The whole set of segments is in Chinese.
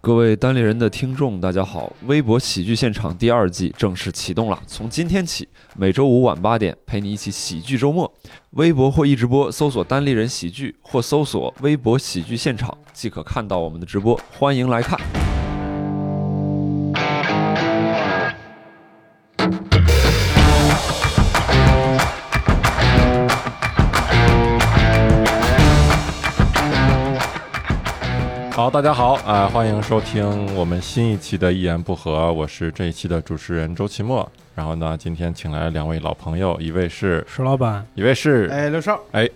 各位单立人的听众，大家好！微博喜剧现场第二季正式启动了，从今天起，每周五晚八点陪你一起喜剧周末。微博或一直播搜索“单立人喜剧”或搜索“微博喜剧现场”即可看到我们的直播，欢迎来看。好，大家好，啊、欢迎收听我们新一期的《一言不合》，我是这一期的主持人周奇墨。然后呢，今天请来两位老朋友，一位是，石老板，一位是，哎，刘少，哎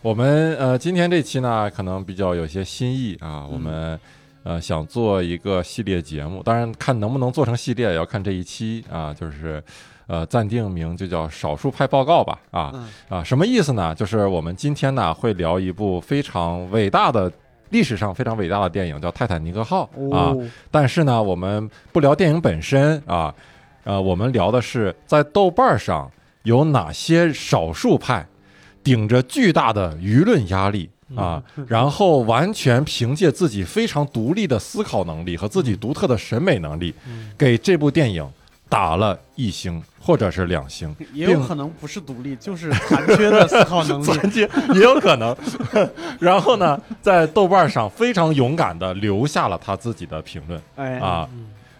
我们呃，今天这期呢，可能比较有些新意啊，我们呃想做一个系列节目，当然看能不能做成系列，也要看这一期啊，就是呃暂定名就叫“少数派报告”吧，啊嗯啊，什么意思呢？就是我们今天呢会聊一部非常伟大的。历史上非常伟大的电影叫《泰坦尼克号》啊，哦，但是呢，我们不聊电影本身啊，呃，我们聊的是在豆瓣上有哪些少数派顶着巨大的舆论压力啊，然后完全凭借自己非常独立的思考能力和自己独特的审美能力，给这部电影打了一星或者是两星，也有可能不是独立，就是残缺的思考能力。残疾也有可能。然后呢，在豆瓣上非常勇敢的留下了他自己的评论。哎，啊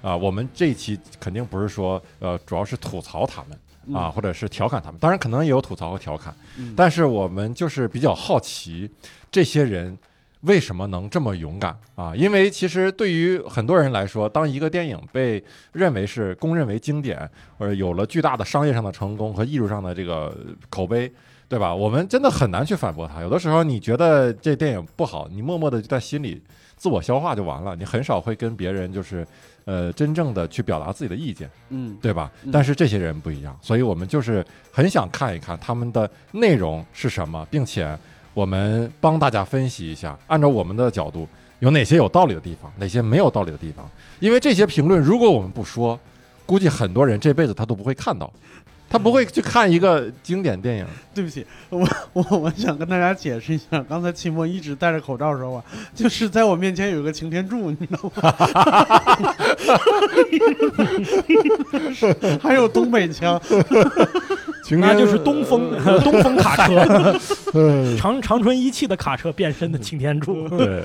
啊，我们这一期肯定不是说呃，主要是吐槽他们啊，或者是调侃他们，当然可能也有吐槽和调侃，嗯但是我们就是比较好奇这些人。为什么能这么勇敢啊？因为其实对于很多人来说，当一个电影被认为是公认为经典，或者有了巨大的商业上的成功和艺术上的这个口碑，对吧？我们真的很难去反驳它。有的时候你觉得这电影不好，你默默的就在心里自我消化就完了，你很少会跟别人就是呃真正的去表达自己的意见，嗯，对吧嗯？但是这些人不一样，所以我们就是很想看一看他们的内容是什么，并且我们帮大家分析一下，按照我们的角度有哪些有道理的地方，哪些没有道理的地方。因为这些评论如果我们不说，估计很多人这辈子他都不会看到，他不会去看一个经典电影。对不起，我我我想跟大家解释一下，刚才秦墨一直戴着口罩说话，就是在我面前有一个擎天柱，你知道吗？还有东北腔，那就是东风东风卡车，长长春一汽的卡车变身的擎天柱。对，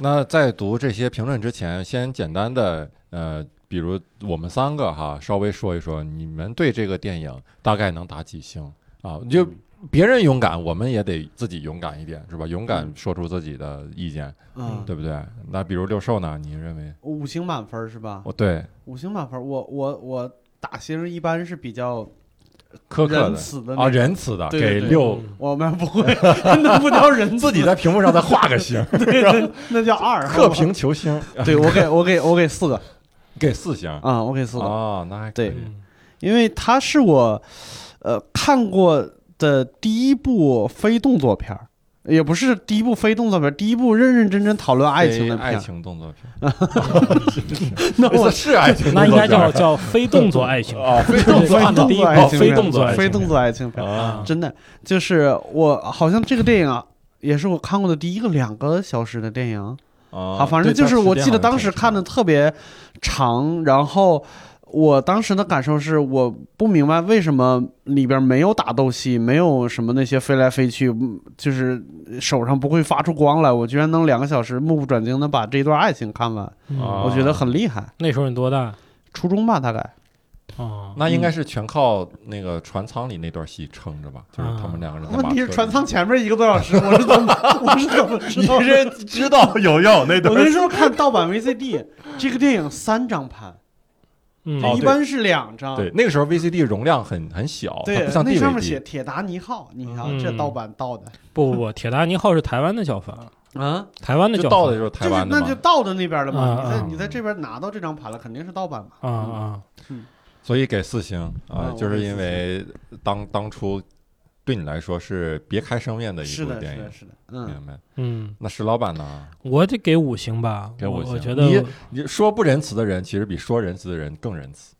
那在读这些评论之前，先简单的呃，比如我们三个哈，稍微说一说你们对这个电影大概能打几星啊？就别人勇敢，我们也得自己勇敢一点，是吧？勇敢说出自己的意见，嗯，对不对？那比如六兽呢？你认为？五星满分是吧？哦，对，五星满分，我我我打星一般是比较苛刻仁的啊，仁慈的对对给六，我们不会，那不叫仁慈，自己在屏幕上再画个 星，对那那叫二，克平球星，对我给我给我给四个给四星啊，我给四个，哦，那还可以对因为它是我呃看过的第一部非动作片儿，也不是第一部非动作片，第一部认认真真讨论爱情的非爱。情动作片，那我是爱情那应该叫叫非动作爱情。哦，非动作爱情片。非动作爱情非动作爱情片。真的就是我好像这个电影啊。也是我看过的第一个两个小时的电影，啊好，反正就是我记得当时看的特别长，然后我当时的感受是，我不明白为什么里边没有打斗戏，没有什么那些飞来飞去，嗯就是手上不会发出光来，我居然能两个小时目不转睛的把这段爱情看完，我觉得很厉害。那时候你多大？初中吧，大概。哦，那应该是全靠那个船舱里那段戏撑着吧，就是他们两个人在马。问题是船舱前面一个多小时，我是怎么我是怎么？知道 知道有有那段我那时候看盗版 VCD，这个电影三张盘，一般是两张。对，那个时候 VCD 容量很很小，它对不，像那上面写。铁达尼号，你看嗯这盗版盗的不不不，铁达尼号是台湾的叫法，啊，台湾的叫法就到的就是台就是湾的嘛那就，盗的那边了嘛。你在你在这边拿到这张盘了，肯定是盗版嘛。啊啊，所以给四星啊啊，就是因为当当初对你来说是别开生面的一，部电影是的，，是的，嗯，明白？嗯，那石老板呢？我得给五星吧，给五星我我觉得你你说不仁慈的人，其实比说仁慈的人更仁慈。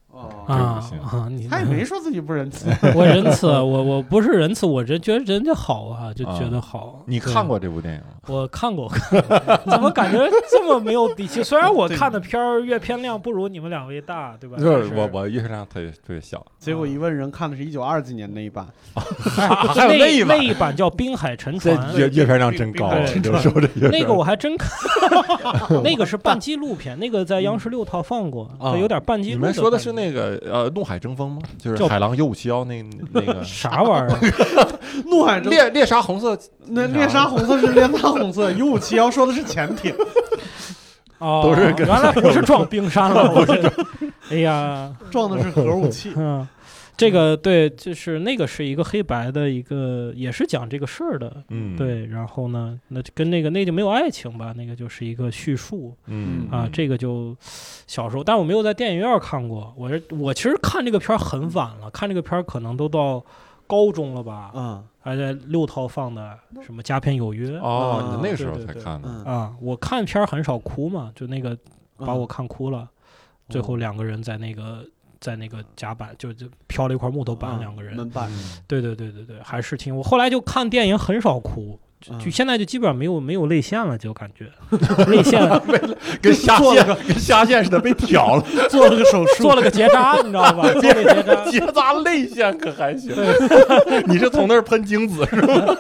哦，啊行啊！你他也没说自己不仁慈。我仁慈，我我不是仁慈，我人觉得人家好啊，就觉得好。对你看？过这部电影？我看过，看过怎么感觉这么没有底气？虽然我看的片儿阅片量不如你们两位大，对吧？就是我我阅片量特别特别小，结果一问人看的是一九二几年那一版，还有那那一版那一版叫《滨海沉这船》，阅阅片量真高那个我还真看，那个是半纪录片，那个在央视六套放过，有点半纪录。你们说的是那个呃《怒海争锋》吗？就是海狼幺五七幺那那个 啥玩意儿？怒海争猎猎杀红色那猎杀红色是猎杀红色，U 五七幺说的是潜艇。哦，都是原来不是撞冰山了，我这，哎呀，撞的是核武器。嗯，这个对，就是那个是一个黑白的一个，也是讲这个事儿的，嗯对。然后呢，那就跟那个那就没有爱情吧，那个就是一个叙述嗯啊。这个就小时候，但我没有在电影院看过。我是我其实看这个片儿很晚了，看这个片儿可能都到高中了吧，嗯还在六套放的什么《佳片有约》哦，啊你那个时候才看的，嗯，啊。我看片儿很少哭嘛，就那个把我看哭了。最后哦两个人在那个在那个甲板就就飘了一块木头板，啊两个人。门板。对对对对对，还是挺我后来就看电影很少哭。就现在就基本上没有没有泪腺了，就感觉 泪腺跟虾线跟虾线似的被挑了，做了个手术，做了个结扎，你知道吧？做了结扎，结扎泪腺可还行？你是从那儿喷精子是吗？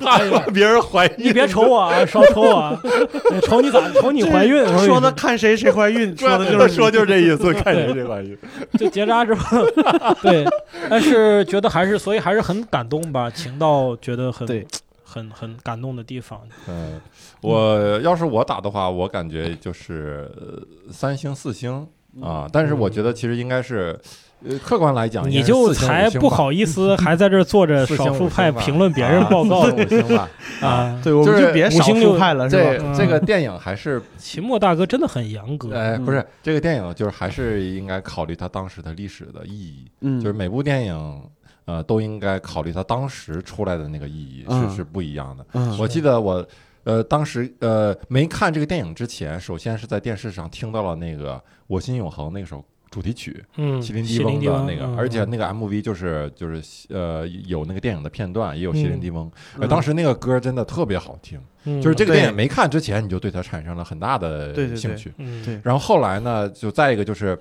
怕 怕别人怀孕，你别瞅我啊，少瞅我啊，对瞅你咋瞅你怀孕？说的看谁谁怀孕，说的就是说就是这意思，看谁谁怀孕。就结扎之后，对，但是觉得还是所以还是很感动吧，情到觉得很对很很感动的地方。嗯，我要是我打的话，我感觉就是呃三星四星啊，但是我觉得其实应该是。呃，客观来讲，你就才不好意思 还在这儿坐着少数派评论别人报告啊 四星五星吧。啊。对，我们就别少五星六数派了，是这吧？嗯这个电影还是秦墨大哥真的很严格，哎，嗯不是这个电影，就是还是应该考虑它当时的历史的意义，嗯，就是每部电影。呃，都应该考虑它当时出来的那个意义嗯是是不一样的。嗯我记得我呃当时呃没看这个电影之前，首先是在电视上听到了那个《我心永恒》那首主题曲，嗯，麒麟迪地翁的那个，嗯而且那个 MV 就是就是呃有那个电影的片段，也有麒麟地翁。当时那个歌真的特别好听，嗯就是这个电影没看之前，你就对它产生了很大的兴趣。嗯对然后后来呢，就再一个就是，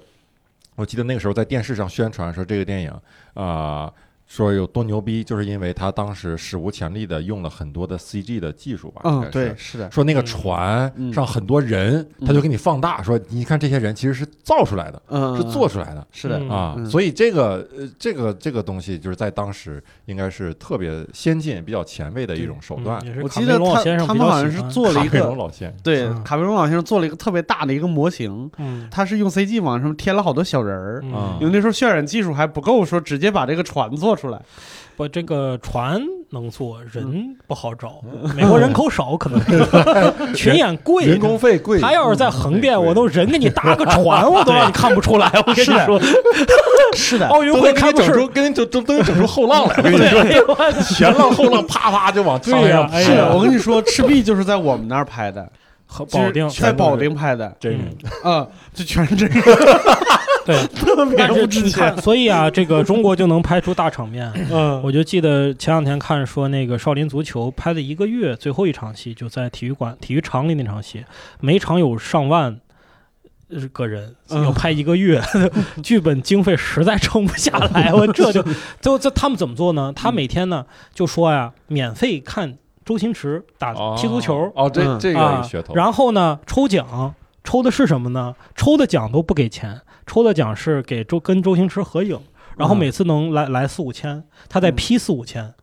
我记得那个时候在电视上宣传说这个电影啊。说有多牛逼，就是因为他当时史无前例的用了很多的 CG 的技术吧，应该嗯，是。对，是的，说那个嗯。船嗯。上很多人，嗯他就给你放大，说你看这些人其实是造出来的，嗯，是做出来的。是的，嗯。啊，嗯。所以这个呃这个这个东西就是在当时应该是特别先进、比较前卫的一种手段。我记得他他们好像是做了一卡梅隆个，老先，对，嗯。卡梅隆老先生做了一个特别大的一个模型，嗯。他是用 CG 往上添了好多小人儿。啊因为那时候渲染技术还不够，说直接把这个船做出来。不，这个船能坐，嗯。人不好找。美国人口少，可能。是群演贵，人工费贵。他要是在横店，贵我都人给你搭个船，我都让你看不出来。我跟你是的。说，是的，奥运会开整出，跟你整都都整出后浪来。我跟你说，对，前浪后浪啪啪就往上对呀上哎呀。是的，我跟你说，赤壁就是在我们那儿拍的，和保定在保定拍的，真人。啊，这全是真人，对，特别但是不值钱，。所以啊，这个中国就能拍出大场面。嗯，我就记得前两天看说那个少林足球拍了一个月，最后一场戏就在体育馆、体育场里那场戏，每场有上万。呃个人嗯要拍一个月，剧本经费实在撑不下来，我这就 就这他们怎么做呢？他每天呢就说呀，免费看周星驰打踢足球，哦，这嗯这个噱头。然后呢抽奖，抽的是什么呢？抽的奖都不给钱，抽的奖是给周跟周星驰合影，然后嗯每次能来来四五千，他再嗯批四五千，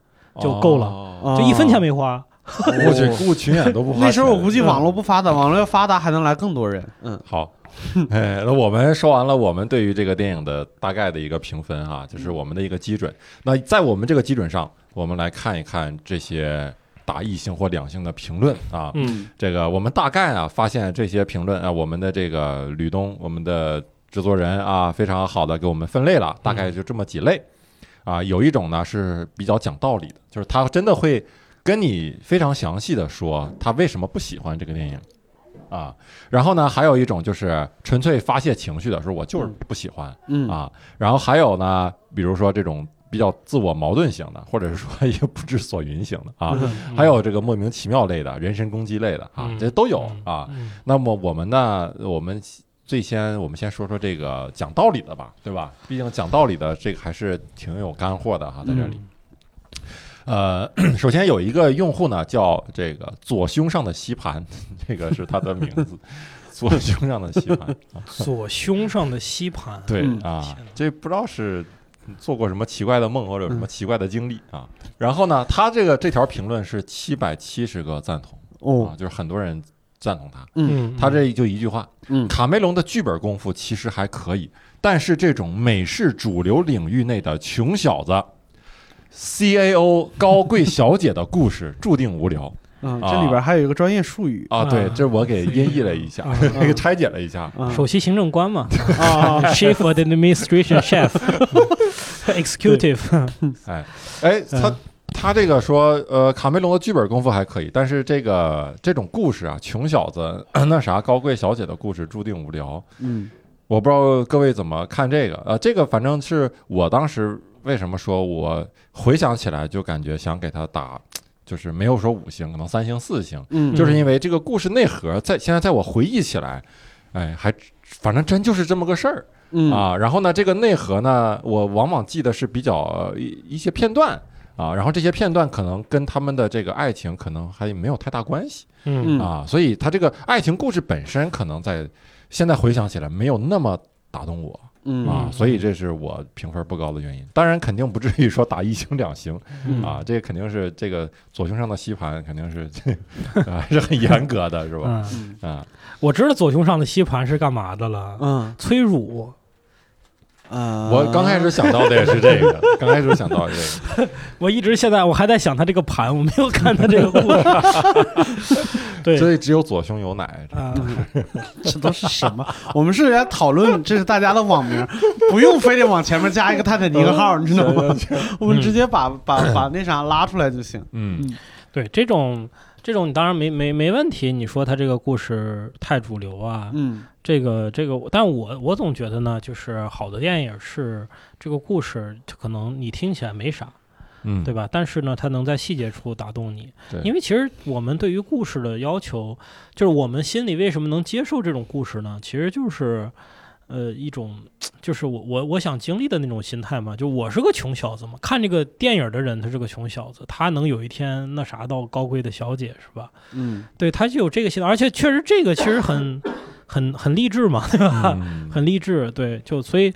就够了哦就一分钱没花。我去雇群演都不花钱。那时候我估计网络不发达，网络要发达还能来更多人。嗯 好，哎，那我们说完了我们对于这个电影的大概的一个评分哈，就是我们的一个基准。那在我们这个基准上，我们来看一看这些打一星或两星的评论啊。嗯这个我们大概啊发现这些评论啊，我们的这个吕东，我们的制作人啊，非常好的给我们分类了，大概就这么几类。啊，有一种呢是比较讲道理的，就是他真的会跟你非常详细的说他为什么不喜欢这个电影啊。然后呢，还有一种就是纯粹发泄情绪的，说我就是嗯不喜欢嗯啊。然后还有呢，比如说这种比较自我矛盾型的，或者是说 一个不知所云型的啊。嗯还有这个莫名其妙类的、人身攻击类的啊，嗯这都有嗯啊。嗯那么我们呢，我们最先我们先说说这个讲道理的吧，对吧？毕竟讲道理的这个还是挺有干货的哈，在这里。呃，首先有一个用户呢，叫这个左胸上的吸盘，这个是他的名字，左胸上的吸盘。啊左胸上的吸盘，对嗯啊，这不知道是做过什么奇怪的梦或者有什嗯么奇怪的经历啊。然后呢，他这个这条评论是七百七十个赞同啊哦，，就是很多人赞同他。嗯，他这就一句话，嗯卡梅隆的剧本功夫其实还可以，但是这种美式主流领域内的穷小子。CAO 高贵小姐的故事注定无聊嗯，啊这里边还有一个专业术语啊！对，啊这我给音译了一下啊，给拆解了一下。啊首席行政官嘛啊，，Chief Administration Chef Executive，哎哎，他嗯他这个说，呃，卡梅隆的剧本功夫还可以，但是这个这种故事啊，穷小子 那啥高贵小姐的故事注定无聊。嗯我不知道各位怎么看这个，呃，这个反正是我当时为什么说我回想起来就感觉想给他打，就是没有说五星，可能三星四星，嗯，就是因为这个故事内核在现在在我回忆起来，哎，还反正真就是这么个事儿嗯啊。然后呢，这个内核呢，我往往记得是比较呃一一些片段。啊，然后这些片段可能跟他们的这个爱情可能还没有太大关系嗯嗯啊，所以他这个爱情故事本身可能在现在回想起来没有那么打动我嗯啊，所以这是我评分不高的原因。当然肯定不至于说打一星两星嗯啊，这肯定是这个左胸上的吸盘肯定是还是很严格的，是吧？嗯，我知道左胸上的吸盘是干嘛的了，嗯催乳。呃，我刚开始想到的也是这个，刚开始想到的这个，我一直现在我还在想他这个盘，我没有看他这个故事。对所以只有左胸有奶。啊，这都是什么？我们是来讨论，这是大家的网名，不用非得往前面加一个泰坦尼克号，你知道吗？我们直接把把把那啥拉出来就行。嗯对这种这种你当然没没没问题。你说他这个故事太主流啊，嗯这个这个，但我我总觉得呢，就是好的电影是这个故事可能你听起来没啥，嗯，对吧？但是呢，它能在细节处打动你。对因为其实我们对于故事的要求，就是我们心里为什么能接受这种故事呢？其实就是，呃，一种就是我我我想经历的那种心态嘛。就我是个穷小子嘛，看这个电影的人他是个穷小子，他能有一天那啥到高贵的小姐是吧？嗯对，他就有这个心态，而且确实这个其实很很很励志嘛，对吧？嗯 很励志，对，就所以。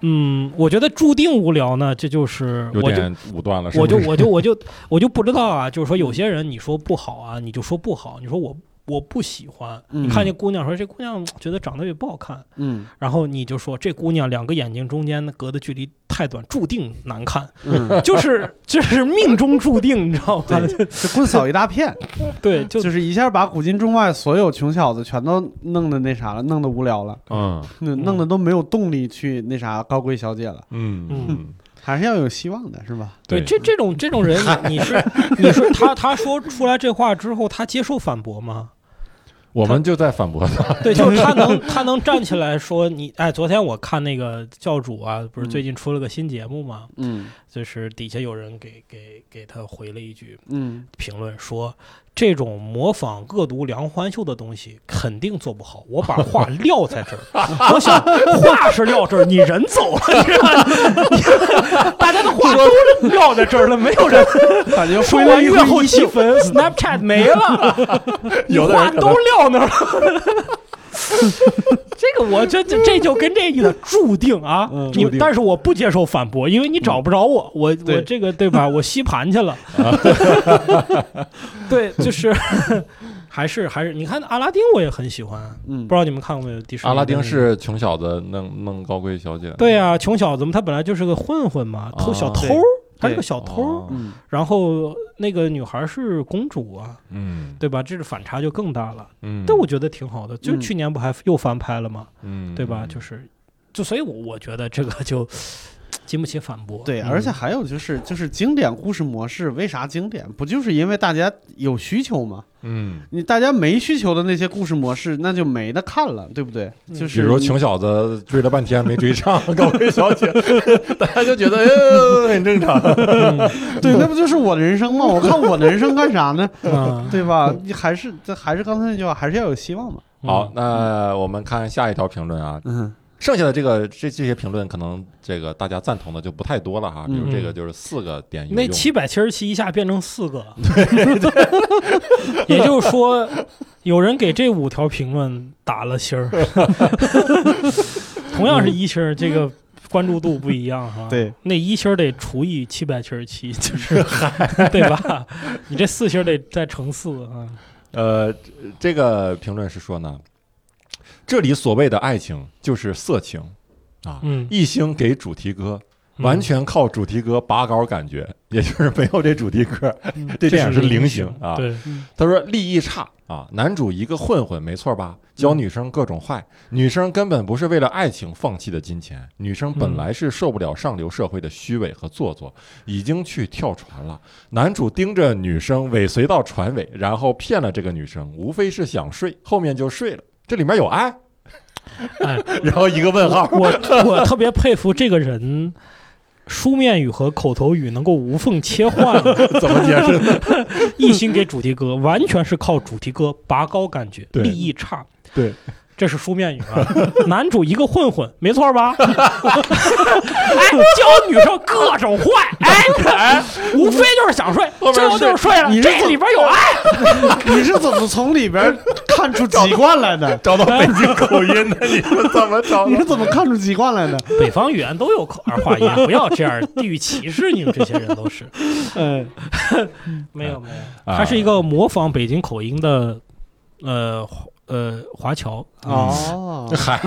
嗯，我觉得注定无聊呢，这就是我就有点武断了，是我就我就我就我就不知道啊，就是说有些人你说不好啊，你就说不好，你说我我不喜欢，你看嗯这姑娘说这姑娘觉得长得也不好看，嗯。然后你就说这姑娘两个眼睛中间隔的距离太短，注定难看，嗯，就是就是命中注定，你知道吗？对，这棍扫一大片，对，就就是一下把古今中外所有穷小子全都弄得那啥了，弄得无聊了，嗯。弄弄得都没有动力去那啥高贵小姐了，嗯嗯。嗯，还是要有希望的，是吧？对。这这种这种人，你是你说他他说出来这话之后，他接受反驳吗？我们就在反驳他，对，就是他能他能站起来说你哎，昨天我看那个教主啊，不是最近出了个新节目吗？嗯就是底下有人给给给他回了一句嗯评论说，这种模仿恶毒梁欢秀的东西肯定做不好。我把话撂在这儿，我想话是撂这儿，你人走了，你知道吗？大家的话都撂在这儿了，没有人 感觉说完月后积分，Snapchat 没了，有的话都撂那儿了。这个我这这这就跟这意思注定啊，嗯你但是我不接受反驳，因为你找不着我，我我这个对吧？我吸盘去了，对，就是还是还是你看阿拉丁我也很喜欢，嗯不知道你们看过没有？迪士尼阿拉丁是穷小子弄弄高贵小姐，对啊，穷小子嘛，他本来就是个混混嘛，偷哦小偷对，他是个小偷然后那个女孩是公主啊，嗯对吧？这个反差就更大了。嗯，但我觉得挺好的，就去年不还又翻拍了吗？嗯对吧？就是，就所以我，我觉得这个就经不起反驳。对，嗯而且还有就是就是经典故事模式为啥经典？不就是因为大家有需求吗？嗯，你大家没需求的那些故事模式，那就没得看了，对不对？就是比如穷小子追了半天没追上 高贵小姐，大家就觉得哎很正常。对，那不就是我的人生吗？我看我的人生干啥呢？啊，对吧？你还是这还是刚才那句话，还是要有希望嘛。好，那我们看下一条评论啊，嗯剩下的这个这这些评论，可能这个大家赞同的就不太多了哈。比如嗯这个就是四个点有用，那七百七十七一下变成四个，也就是说，有人给这五条评论打了星儿，同样是一星儿，这个关注度不一样哈。，对，那一星儿得除以七百七十七，就 是对吧？你这四星儿得再乘四啊。呃，这个评论是说呢，这里所谓的爱情就是色情啊，嗯，一星给主题歌。完全靠主题歌拔高感觉，也就是没有这主题歌，这电影是零星啊。对，他说利益差啊，男主一个混混，没错吧？教女生各种坏，女生根本不是为了爱情放弃的金钱，女生本来是受不了上流社会的虚伪和做作，已经去跳船了。男主盯着女生尾随到船尾，然后骗了这个女生，无非是想睡，后面就睡了。这里面有爱，哎，然后一个问号。我我特别佩服这个人。书面语和口头语能够无缝切换，怎么解释呢？一心给主题歌，完全是靠主题歌拔高感觉，对立意差。对，这是书面语啊。男主一个混混，没错吧？哎，教女生各种坏，哎哎，无非就是想睡，后面最后就是睡了。你这里边有爱，你是怎么从里边看出籍贯来的？找到北京口音的，你是怎么找 你是怎么看出籍贯来的？北方语言都有口儿化音，不要这样地域歧视你们这些人都是。嗯，没有没有，啊他是一个模仿北京口音的，呃呃华侨。哦，嗨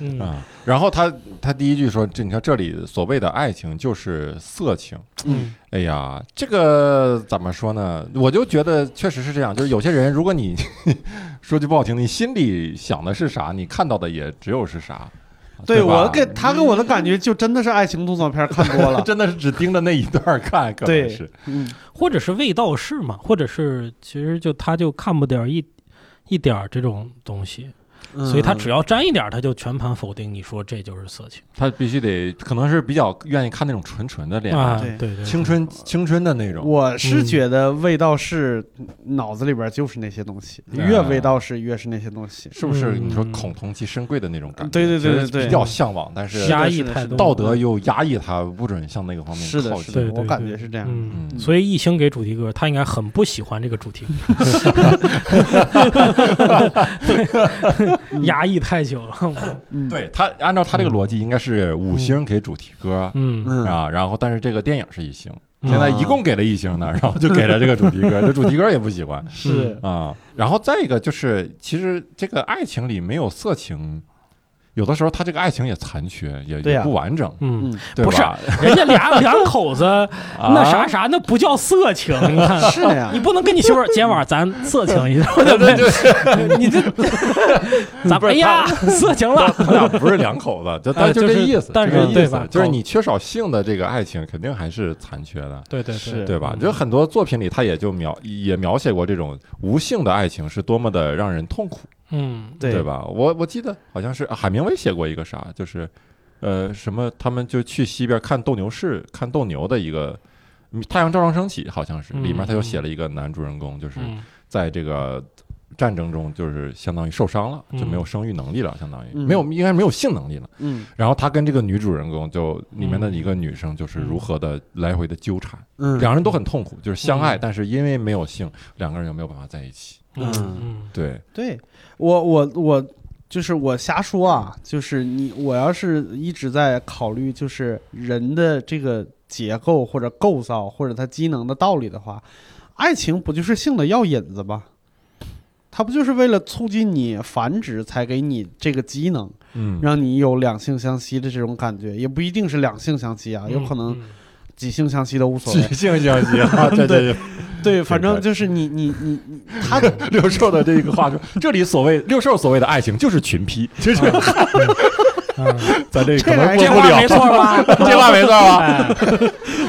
嗯啊？然后他他第一句说：“这你看这里所谓的爱情就是色情。”嗯哎呀，这个怎么说呢？我就觉得确实是这样，就是有些人，如果你 说句不好听，你心里想的是啥，你看到的也只有是啥。对吧我给他给我的感觉就真的是爱情动作片看多了。真的是只盯着那一段看，可能对是嗯，或者是味道是嘛，或者是其实就他就看不点一一点儿这种东西，所以他只要要沾一点，他就全盘否定。你说这就是色情他必须得，可能是比较愿意看那种纯纯的恋爱，啊？对对对，青春青春的那种。我是嗯觉得味道是脑子里边就是那些东西，啊越味道是越是那些东西。是不是嗯你说恐同其深贵的那种感觉？对对对对对比较向往，但是压抑太多，道德又压抑他，不准向那个方面是的，靠近。是的，对对我感觉是这样。嗯，嗯所以一星给主题歌，他应该很不喜欢这个主题歌，压抑太久了。嗯，对他按照他这个逻辑，应该是五星给主题歌嗯，嗯。啊，然后但是这个电影是一星，嗯。现在一共给了一星呢，然后就给了这个主题歌，这主题歌也不喜欢。是。啊。然后再一个就是，其实这个爱情里没有色情，有的时候他这个爱情也残缺，也也不完整，嗯，嗯，不是？人家俩两口子 那啥啥，那不叫色情，你看。是的呀你。不能跟你媳妇儿今晚咱色情一下，对不对？你这咱不是哎呀，色情了。他俩不是两口子，就但呃就这意思，但是意思对吧就是你缺少性的这个爱情，肯定还是残缺的。对对是对吧？就很多作品里，他也就描也描写过这种无性的爱情是多么的让人痛苦，嗯，对对吧？我我记得好像是啊海明威写过一个啥，就是呃什么，他们就去西边看斗牛士，看斗牛的一个《太阳照常升起》，好像是嗯里面他就写了一个男主人公，就是嗯在这个战争中就是相当于受伤了，就没有生育能力了，相当于嗯没有应该没有性能力了。嗯然后他跟这个女主人公就里面的一个女生就是如何的来回的纠缠。嗯，两人都很痛苦，就是相爱，嗯但是因为没有性，两个人又没有办法在一起。嗯嗯嗯对，对我我我就是我瞎说啊，就是你我要是一直在考虑就是人的这个结构或者构造或者它机能的道理的话，爱情不就是性的药引子吗？它不就是为了促进你繁殖才给你这个机能，嗯，让你有两性相吸的这种感觉，也不一定是两性相吸啊，有可能嗯几性相吸都无所谓。性相吸啊，对对对，反正就是你你你你，他的，六兽的这个话说，这里所谓六兽所谓的爱情就是群批，就是嗯，咱这这还这话没错吧？这话没错吧？哎。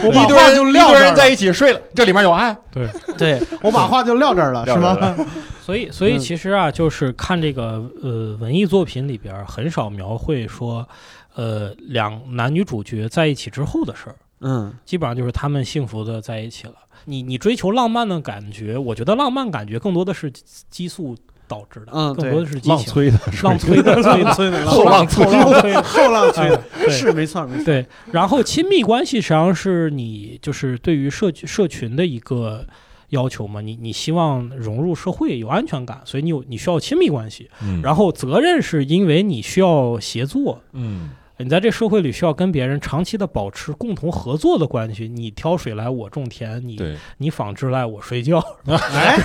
我把一堆人话就撂一堆人在一起睡了，这里面有爱，对。对。我把话就撂这儿了，是吗？所以，所以嗯其实啊，就是看这个呃文艺作品里边很少描绘说，呃两男女主角在一起之后的事儿，嗯。基本上就是他们幸福的在一起了。你你追求浪漫的感觉，我觉得浪漫感觉更多的是激激素导致的，嗯更多的是激情，浪催的，浪催的，催的，催的。后浪催后浪催的。后浪催的，是没错没错。对，然后亲密关系实际上是你就是对于社社群的一个要求嘛，你你希望融入社会有安全感，所以你有你需要亲密关系。嗯。然后责任是因为你需要协作，嗯你在这社会里需要跟别人长期的保持共同合作的关系。你挑水来我种田，你，你纺织来我睡觉，哎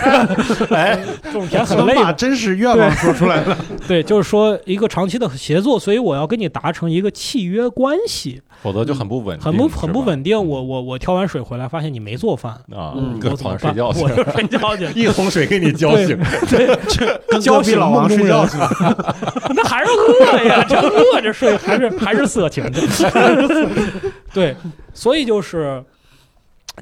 哎，种田很 累的。真实愿望说出来了？对，就是说一个长期的协作，所以我要跟你达成一个契约关系，否则就很不稳定，很不很不稳定。我我我挑完水回来，发现你没做饭，啊嗯，搁我怎么办？床上睡觉去 我就睡觉去。一桶水给你浇醒，跟交醒老王睡觉去了。那还是饿呀，这饿着睡还是还是色情的。对，所以就是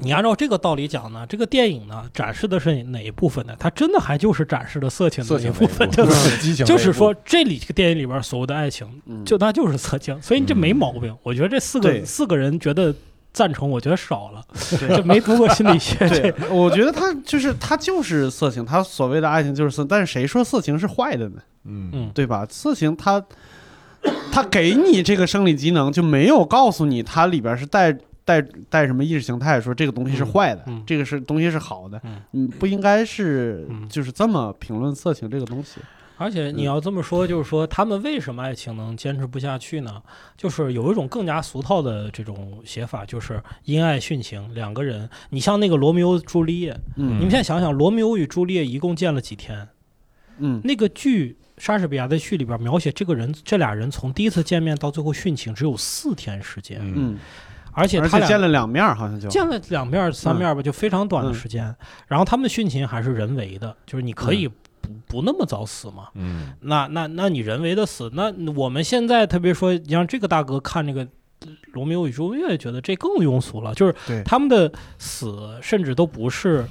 你按照这个道理讲呢，这个电影呢展示的是哪一部分呢？它真的还就是展示的色情的那一部分，那一部对吧？激情那一部，就是说，这里这个电影里边所谓的爱情，嗯就它就是色情，所以你这没毛病。我觉得这四个四个人觉得赞成，我觉得少了，对 这没读过心理学。对这，我觉得他就是他就是色情，他所谓的爱情就是色，但是谁说色情是坏的呢？嗯嗯，对吧？色情它它给你这个生理机能，就没有告诉你它里边是带带带什么意识形态，说这个东西是坏的，嗯嗯这个是东西是好的，嗯嗯，不应该是嗯就是这么评论色情这个东西。而且你要这么说，就是说他们为什么爱情能坚持不下去呢？就是有一种更加俗套的这种写法，就是因爱殉情。两个人，你像那个罗密欧朱丽叶，嗯你们现在想想，罗密欧与朱丽叶一共见了几天？嗯那个剧莎士比亚的剧里边描写这个人，这俩人从第一次见面到最后殉情只有四天时间，嗯嗯，而且他俩见了两面儿，好像就见了两面儿三面儿吧，就非常短的嗯时间。然后他们的殉情还是人为的，就是你可以不不那么早死嘛。嗯那那那你人为的死，那我们现在特别说，你让这个大哥看这个《罗密欧与朱丽叶》，觉得这更庸俗了，就是对他们的死甚至都不是，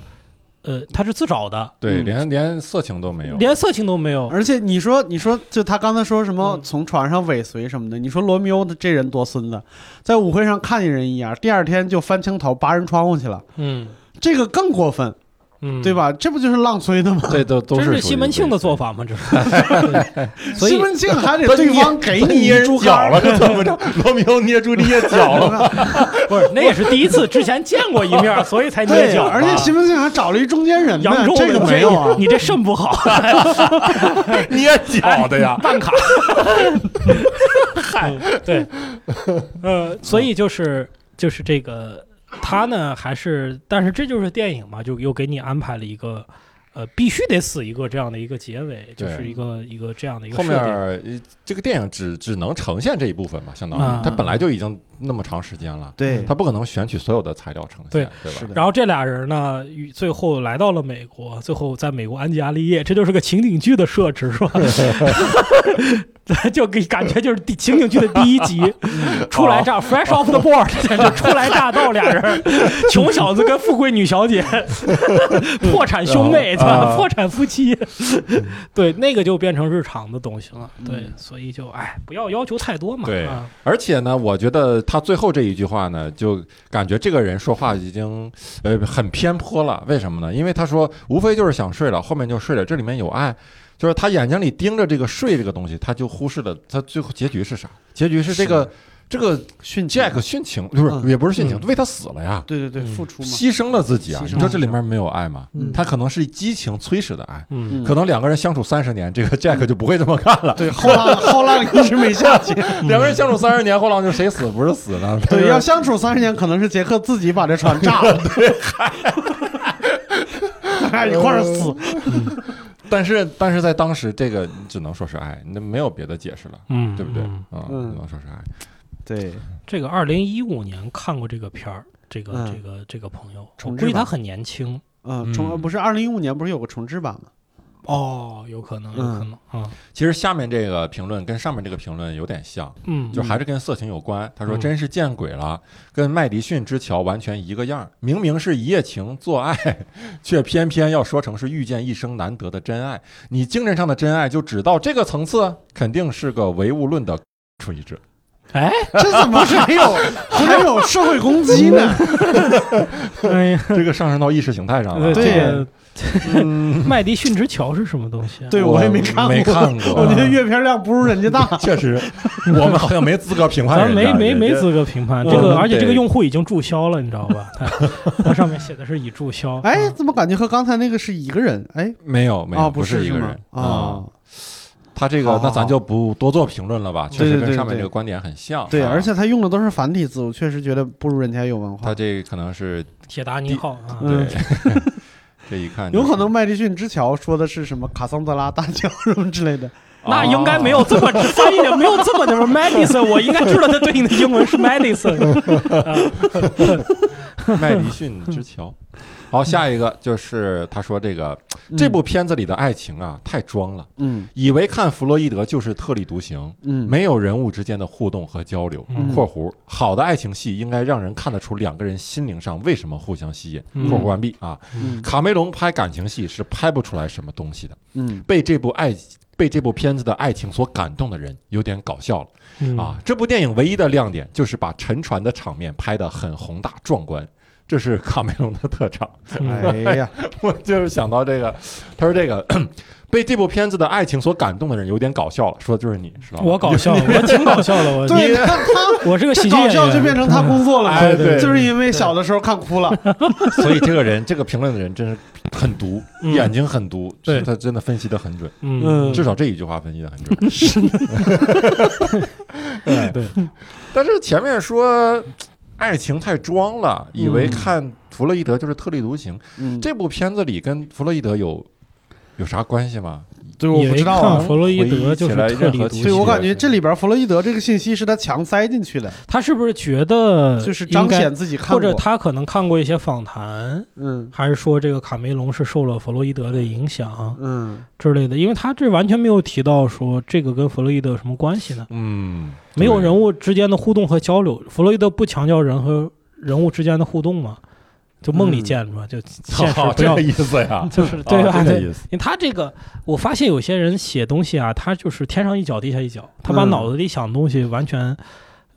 呃，他是自找的，对，嗯连连色情都没有，连色情都没有。而且你说，你说，就他刚才说什么嗯从船上尾随什么的，你说罗密欧的这人多孙子，在舞会上看见人一眼，第二天就翻墙头扒人窗户去了，嗯这个更过分，嗯，对？吧？这不就是浪催的吗？这都都这是是属于西门庆的做法吗？这是。所以西门庆还得对方给你捏人猪脚了，是怎么着？罗密欧捏朱丽叶脚了吗？不是，那也是第一次，之前见过一面，所以才捏，脚。而且西门庆还找了一中间人呢扬，州这个没有啊。你这肾不好，捏脚的呀，办卡。嗨，对，呃，所以就是就是这个他呢，还是，但是这就是电影嘛，就又给你安排了一个。呃，必须得死一个这样的一个结尾，就是一个一个这样的一个后面这个电影只只能呈现这一部分吧，相当啊于它本来就已经那么长时间了，对它不可能选取所有的材料呈现，对对吧？是的然后这俩人呢，最后来到了美国，最后在美国安吉亚利叶，这就是个情景剧的设置，是吧？就给感觉就是第情景剧的第一集，初来乍 fresh off the board，就初来乍到俩人，穷小子跟富贵女小姐，破产兄妹，对吧？啊破产夫妻，对，那个就变成日常的东西了。对，嗯所以就哎，不要要求太多嘛。对啊而且呢，我觉得他最后这一句话呢，就感觉这个人说话已经呃很偏颇了。为什么呢？因为他说无非就是想睡了，后面就睡了，这里面有爱。就是他眼睛里盯着这个睡这个东西，他就忽视了他最后结局是啥？结局是这个这个殉 Jack 殉情，不是嗯也不是殉情，嗯为他死了呀，对对对，嗯付出嘛，牺牲了自己啊！你说这里面没有爱吗？嗯他可能是激情催使的爱，可能两个人相处三十年，这个 Jack 就不会这么干了。对后浪 后浪一直没下去。两个人相处三十年，后浪就谁死不是死呢？对，要相处三十年，可能是杰克自己把这船炸了，对，咱俩一块儿死。但是但是在当时，这个只能说是爱，那没有别的解释了，嗯，对不对？嗯啊，嗯只能说是爱。对，这个二零一五年看过这个片儿，这个、嗯这个这个朋友，我重估计他很年轻，嗯，嗯重不是二零一五年不是有个重置版吗？哦，有可能，有可能啊，其实下面这个评论跟上面这个评论有点像，嗯，就还是跟色情有关。他说：“嗯真是见鬼了，跟麦迪逊之桥完全一个样儿。明明是一夜情做爱，却偏偏要说成是遇见一生难得的真爱。你精神上的真爱就只到这个层次，肯定是个唯物论的主义者。哎，这怎么还有 还有社会攻击呢？哎呀，这个上升到意识形态上了。呃对这个嗯，麦迪逊之桥是什么东西啊？对我也没看过，没看过 我觉得阅片量不如人家大。确实，我们好像没资格评判咱。没没没资格评判这个，而且这个用户已经注销了，你知道吧？它它上面写的是已注销。哎，啊怎么感觉和刚才那个是一个人？哎，没有没有，啊，不是一个人啊。他这个那咱就不多做评论了吧，确实跟上面这个观点很像。对，啊而且他用的都是繁体字，我确实觉得不如人家有文化他。这可能是铁达尼号啊，嗯对，这一看就是有可能麦迪逊之桥说的是什么卡桑德拉大桥什么之类的。那应该没有这么翻译的，没有这么的 medicine，我应该知道它对应的英文是 medicine。麦迪逊之桥。好，下一个就是他说这个这部片子里的爱情啊太装了，嗯以为看弗洛伊德就是特立独行，嗯没有人物之间的互动和交流。嗯括弧好的爱情戏应该让人看得出两个人心灵上为什么互相吸引。嗯括弧完毕啊。嗯卡梅隆拍感情戏是拍不出来什么东西的，嗯被这部爱被这部片子的爱情所感动的人有点搞笑了。嗯啊，这部电影唯一的亮点就是把沉船的场面拍得很宏大壮观，这是卡梅隆的特长。嗯哎呀，我就是想到这个，他说这个被这部片子的爱情所感动的人有点搞笑了，说的就是你，知道吗？我搞笑，我挺搞笑的，我 对他他 我是个喜剧搞演员，笑就变成他工作了，哎对就是因为小的时候看哭了。所以这个人，这个评论的人真是很毒，嗯眼睛很毒，对他真的分析的很准，嗯，至少这一句话分析的很准。对对，但是前面说爱情太装了，以为嗯看弗洛伊德就是特立独行。嗯，这部片子里跟弗洛伊德有有啥关系吗？对我不知道弗洛伊德就是特立独对行对，我感觉这里边弗洛伊德这个信息是他强塞进去的，他是不是觉得就是应该彰显自己看过。或者他可能看过一些访谈，嗯还是说这个卡梅隆是受了弗洛伊德的影响嗯之类的？因为他这完全没有提到说这个跟弗洛伊德有什么关系呢？嗯，没有人物之间的互动和交流，弗洛伊德不强调人和人物之间的互动嘛？就梦里见嘛，就现实哦不要这个，意思呀，就是对吧？对哦这个意思。因为他这个，我发现有些人写东西啊，他就是天上一脚地下一脚，他把嗯脑子里想的东西完全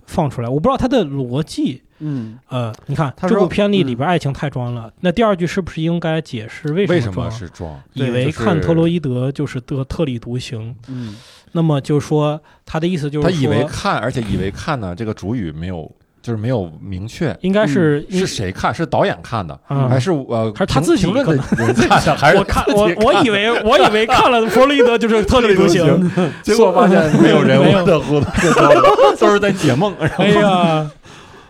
放出来。我不知道他的逻辑。嗯呃，你看这部片里里嗯边爱情太装了，那第二句是不是应该解释为为什么什么装？是装？以为看特洛伊德就是得特立独行，嗯那么就说他的意思就是他以为看，而且以为看呢，这个主语没有，就是没有明确应该是应是谁看，是导演看的，嗯还是呃，还是他自己评论的可人看的，还是我看我我以为我以为看了弗洛伊德就是特立独行，结果发现没有人没有。物的互动，都是在解梦。哎呀，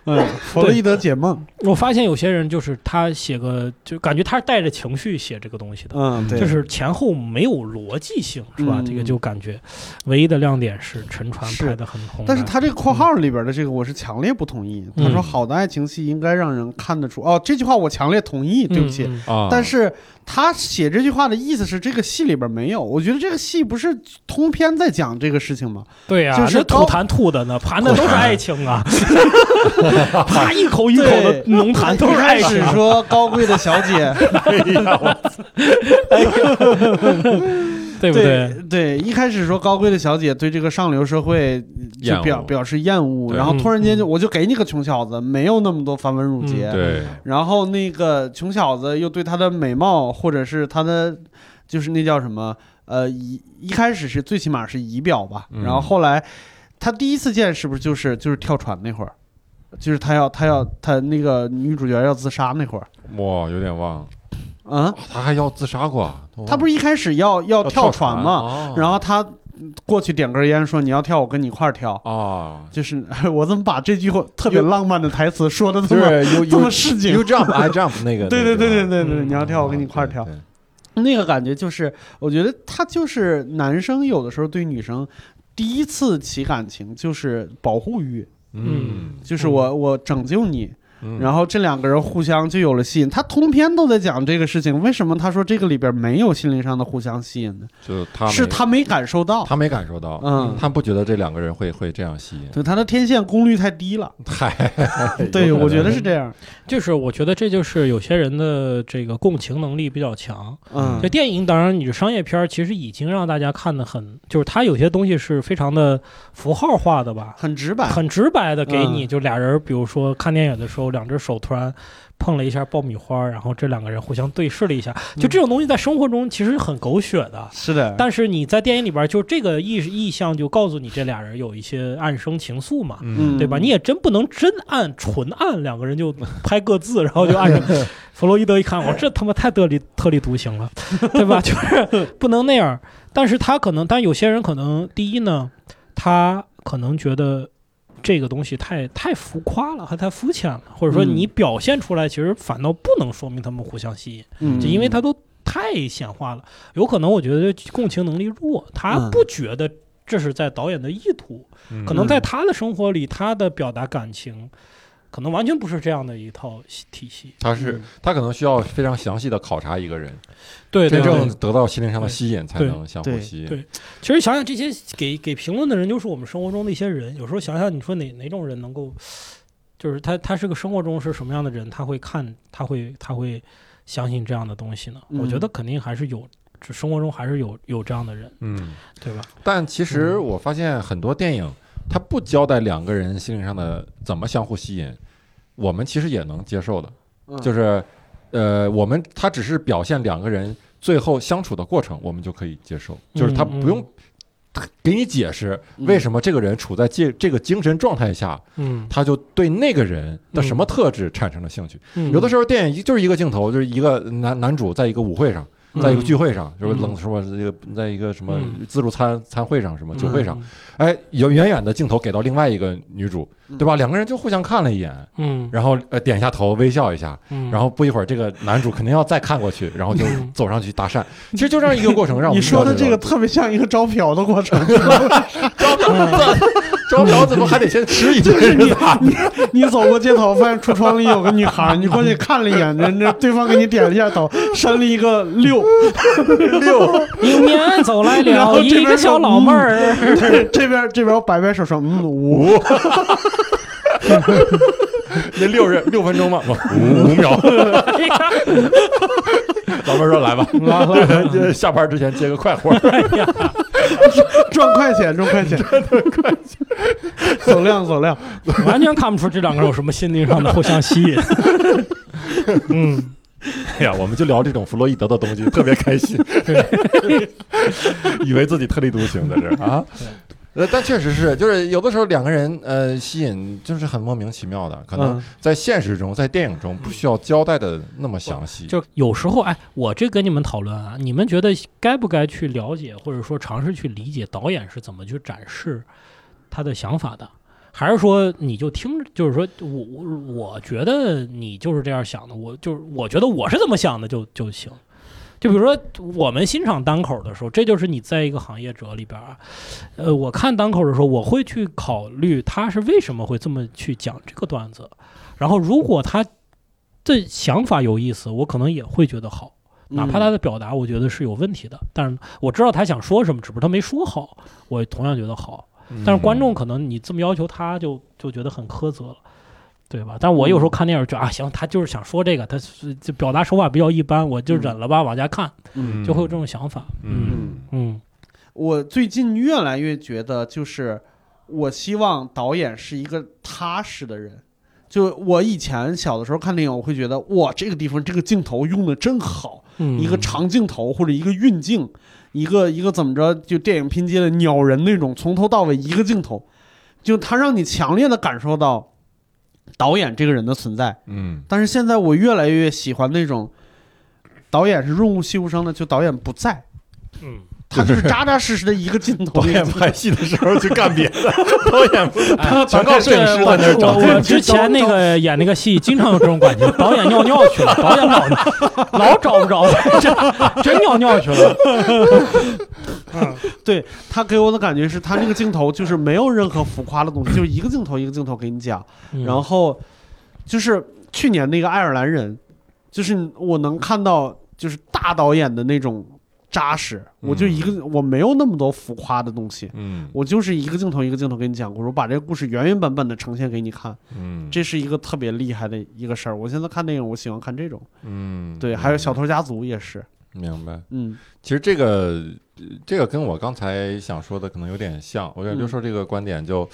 嗯，弗洛伊德解梦。我发现有些人就是他写个就感觉他是带着情绪写这个东西的。嗯，对，就是前后没有逻辑性，是吧？嗯这个就感觉唯一的亮点是沉船拍的很红，但是他这个括号里边的这个，我是强烈不同意。他说：“嗯好的爱情戏应该让人看得出。”哦，这句话我强烈同意，对不起。但是他写这句话的意思是，这个戏里边没有。我觉得这个戏不是通篇在讲这个事情吗？对呀、就是吐高痰吐的呢，盘的都是爱情啊，啪一口一口的浓痰都是爱情。一开始。说高贵的小姐，对不对？对，一开始说高贵的小姐对这个上流社会就表表示厌恶，然后突然间就嗯我就给你个穷小子，没有那么多繁文缛节。对，然后那个穷小子又对她的美貌，或者是她的，就是那叫什么，呃，仪一开始是最起码是仪表吧，嗯。然后后来他第一次见是不是就是就是跳船那会儿，就是他要他要他那个女主角要自杀那会儿，哇，有点忘了，啊，他还要自杀过，他不是一开始要要要跳船？嘛，嘛然后他过去点根烟说你要跳我跟你一块儿跳。啊，就是 我怎么把这句话特别浪漫的台词说的这就么是 you 这么市井。you？jump I jump 那个，对对对对对，对你要跳我跟你一块儿跳。对，那个感觉就是，我觉得他就是男生有的时候对女生第一次起感情就是保护欲，嗯，就是我我拯救你，嗯然后这两个人互相就有了吸引。他通篇都在讲这个事情，为什么他说这个里边没有心灵上的互相吸引呢？就他是他没感受到，他没感受到，嗯他不觉得这两个人会会这样吸引。对他的天线功率太低了。嗨，对，我觉得是这样。就是我觉得这就是有些人的这个共情能力比较强。嗯这电影当然，你这商业片其实已经让大家看的很，就是他有些东西是非常的符号化的吧，很直白。很直白的给你，嗯就俩人，比如说看电影的时候，两只手突然碰了一下爆米花，然后这两个人互相对视了一下，就这种东西在生活中其实很狗血的。是的，但是你在电影里边，就这个意意象就告诉你这俩人有一些暗生情愫嘛，嗯，对吧？你也真不能真按纯按，两个人就拍各自，然后就按着。弗洛伊德一看，我这他妈太特立特立独行了，对吧？就是不能那样。但是他可能，但有些人可能，第一呢，他可能觉得这个东西太太浮夸了，还太肤浅了，或者说嗯你表现出来，其实反倒不能说明他们互相吸引，嗯就因为他都太显化了。有可能我觉得共情能力弱，他嗯不觉得这是在导演的意图，嗯可能在他的生活里，他的表达感情，可能完全不是这样的一套体系。他是他可能需要非常详细的考察一个人，对对真正，得到心灵上的吸引，才能相互吸引。对其实想想这些给给评论的人，就是我们生活中的一些人。有时候想想，你说哪哪种人能够，就是他他是个生活中是什么样的人，他会看，他会他会相信这样的东西呢？嗯我觉得肯定还是有，这生活中还是有有这样的人，嗯，对吧？但其实嗯我发现很多电影，它不交代两个人心灵上的怎么相互吸引，我们其实也能接受的。嗯就是，呃，我们他只是表现两个人最后相处的过程，我们就可以接受。就是他嗯不用给你解释为什么这个人处在这这个精神状态下，嗯，他就对那个人的什么特质产生了兴趣。嗯有的时候电影就是一个镜头，就是一个男男主在一个舞会上，在一个聚会上，就是冷什么这个，在一个什么嗯。自助餐餐会上，什么嗯。酒会上，，哎，有远远的镜头给到另外一个女主，嗯对吧？两个人就互相看了一眼，嗯，然后呃点一下头，微笑一下，嗯，然后不一会儿，这个男主肯定要再看过去，然后就嗯。走上去搭讪。其实就这样一个过程，让我们你说的这个特别像一个招嫖的过程，招嫖 怎么还得先吃一顿？就是你你你走过街头，发现橱窗里有个女孩，你过去看了一眼，人家对方给你点了一下头，伸了一个六，六，迎面走来然后了一这边说个小老妹儿，对，这边这边我摆摆手说嗯五，五，那六十六分钟吗？五五秒。老妹儿说：“来吧，这下班之前接个快活。哎呀，赚快钱赚快钱，赚快钱，走量走量，完全看不出这两个人有什么心灵上的互相吸引。嗯，”哎呀，我们就聊这种弗洛伊德的东西，特别开心，以为自己特立独行在这儿啊。呃，但确实是，就是有的时候两个人呃吸引就是很莫名其妙的，可能嗯在现实中，在电影中不需要交代的那么详细。就有时候，哎，我这跟你们讨论啊，你们觉得该不该去了解，或者说尝试去理解导演是怎么去展示他的想法的？还是说你就听着，就是说我我我觉得你就是这样想的，我就是我觉得我是这么想的就就行。就比如说我们欣赏单口的时候，这就是你在一个行业者里边啊，呃，我看单口的时候，我会去考虑他是为什么会这么去讲这个段子，然后如果他的想法有意思，我可能也会觉得好。哪怕他的表达我觉得是有问题的，但是我知道他想说什么，只不过他没说好，我同样觉得好。但是观众可能你这么要求他就就觉得很苛责了，对吧？但我有时候看电影就啊，行，他就是想说这个，他是就表达手法比较一般，我就忍了吧，往下看，嗯。就会有这种想法。嗯嗯嗯我最近越来越觉得，就是我希望导演是一个踏实的人。就我以前小的时候看电影，我会觉得哇，这个地方这个镜头用的真好，嗯，一个长镜头或者一个运镜，一个一个怎么着，就电影拼接的鸟人那种，从头到尾一个镜头，就他让你强烈的感受到导演这个人的存在。嗯但是现在我越来越喜欢那种导演是润物细无声的，就导演不在，嗯，他就是扎扎实实的一个镜头。导演拍戏的时候去干别的，导演不在，全靠摄影师在那儿找我我之前那个演那个戏，经常有这种感觉，导演尿尿去了，导演老老找不着，真真尿尿去了。对他给我的感觉是他那个镜头就是没有任何浮夸的东西，就是一个镜头一个镜头给你讲，嗯。然后就是去年那个爱尔兰人，就是我能看到就是大导演的那种扎实，我就一个我没有那么多浮夸的东西。嗯。我就是一个镜头一个镜头给你讲故事，我把这个故事原原本本的呈现给你看，嗯，这是一个特别厉害的一个事儿。我现在看电影，我喜欢看这种，嗯对，还有《小偷家族》也是，明白。嗯其实这个呃这个跟我刚才想说的可能有点像，我觉得嗯刘硕这个观点就，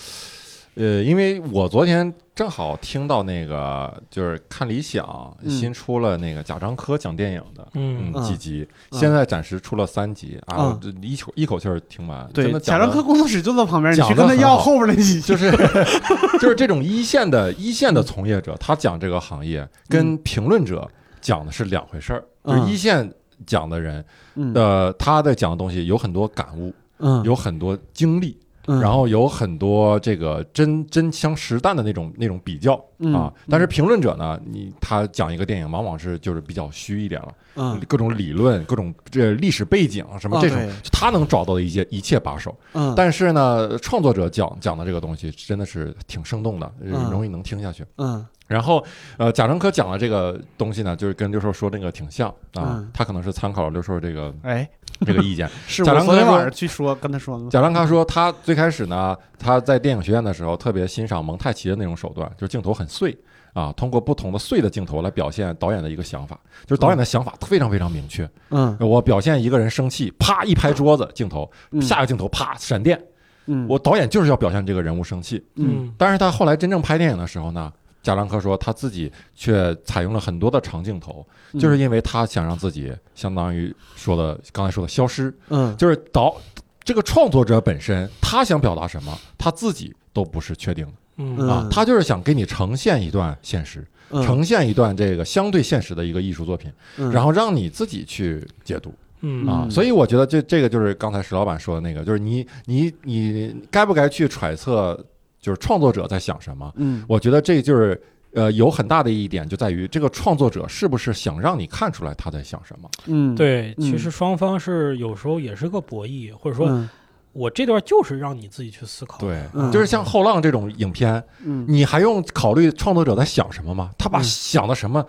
呃，因为我昨天正好听到那个就是看理想嗯新出了那个贾樟柯讲电影的。嗯嗯，几集，嗯现在暂时出了三集啊，嗯我这一口一口气儿听完，对真的，贾樟柯工作室就在旁边，你讲去跟他要后边那几集，就是 就是这种一线的一线的从业者，他讲这个行业跟评论者讲的是两回事儿。嗯就是一线讲的人，嗯。呃，他的讲的东西有很多感悟，嗯，有很多经历，嗯，然后有很多这个真真枪实弹的那种那种比较嗯啊。但是评论者呢，你他讲一个电影，往往是就是比较虚一点了，嗯。各种理论、各种这历史背景什么这种啊，他能找到的一些一切把手。嗯，但是呢，创作者讲讲的这个东西真的是挺生动的，嗯。容易能听下去。嗯然后，呃，贾樟柯讲的这个东西呢，就是跟刘硕说那个挺像啊嗯，他可能是参考了刘硕这个哎，这个意见。是贾樟柯昨天晚上去说跟他说的？贾樟柯说，他最开始呢，他在电影学院的时候特别欣赏蒙太奇的那种手段，就是镜头很碎啊，通过不同的碎的镜头来表现导演的一个想法，就是导演的想法非常非常明确。嗯，我表现一个人生气，啪一拍桌子，镜头，嗯下个镜头啪闪电，嗯我导演就是要表现这个人物生气。嗯但是他后来真正拍电影的时候呢，贾樟柯说他自己却采用了很多的长镜头，嗯。就是因为他想让自己相当于说的刚才说的消失，嗯。就是导这个创作者本身他想表达什么，他自己都不是确定。的嗯。啊嗯，他就是想给你呈现一段现实，嗯。呈现一段这个相对现实的一个艺术作品，嗯。然后让你自己去解读。嗯。啊，嗯。所以我觉得这这个就是刚才石老板说的那个，就是你你你该不该去揣测，就是创作者在想什么？嗯我觉得这就是呃有很大的一点就在于这个创作者是不是想让你看出来他在想什么？嗯，对，嗯其实双方是有时候也是个博弈，或者说嗯我这段就是让你自己去思考。对，嗯就是像后浪这种影片，嗯你还用考虑创作者在想什么吗？他把嗯想的什么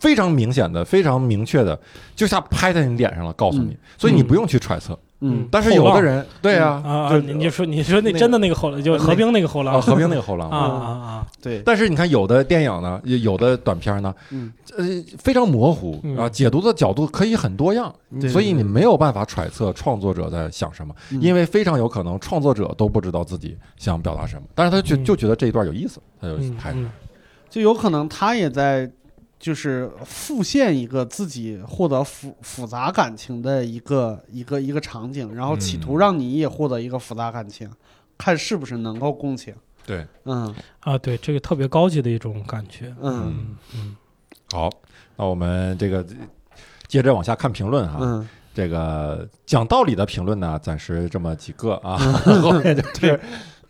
非常明显的、非常明确的，就像拍在你脸上了，告诉你，所以你不用去揣测。嗯但是有的人，对啊，啊你就说你说那那个真的那个后浪就合并那个后浪啊，合并那个后浪 啊啊啊！对，但是你看，有的电影呢，有的短片呢，嗯呃，非常模糊嗯啊，解读的角度可以很多样，所以你没有办法揣测创作者在想什么，嗯因为非常有可能创作者都不知道自己想表达什么，但是他就嗯就觉得这一段有意思，他就嗯拍。嗯就有可能他也在就是复现一个自己获得复复杂感情的一个一个一个场景，然后企图嗯。让你也获得一个复杂感情，看是不是能够共情。对，嗯。啊，对，这个特别高级的一种感觉。嗯。嗯嗯。好，那我们这个接着往下看评论哈，嗯。这个讲道理的评论呢，暂时这么几个啊，后面就是。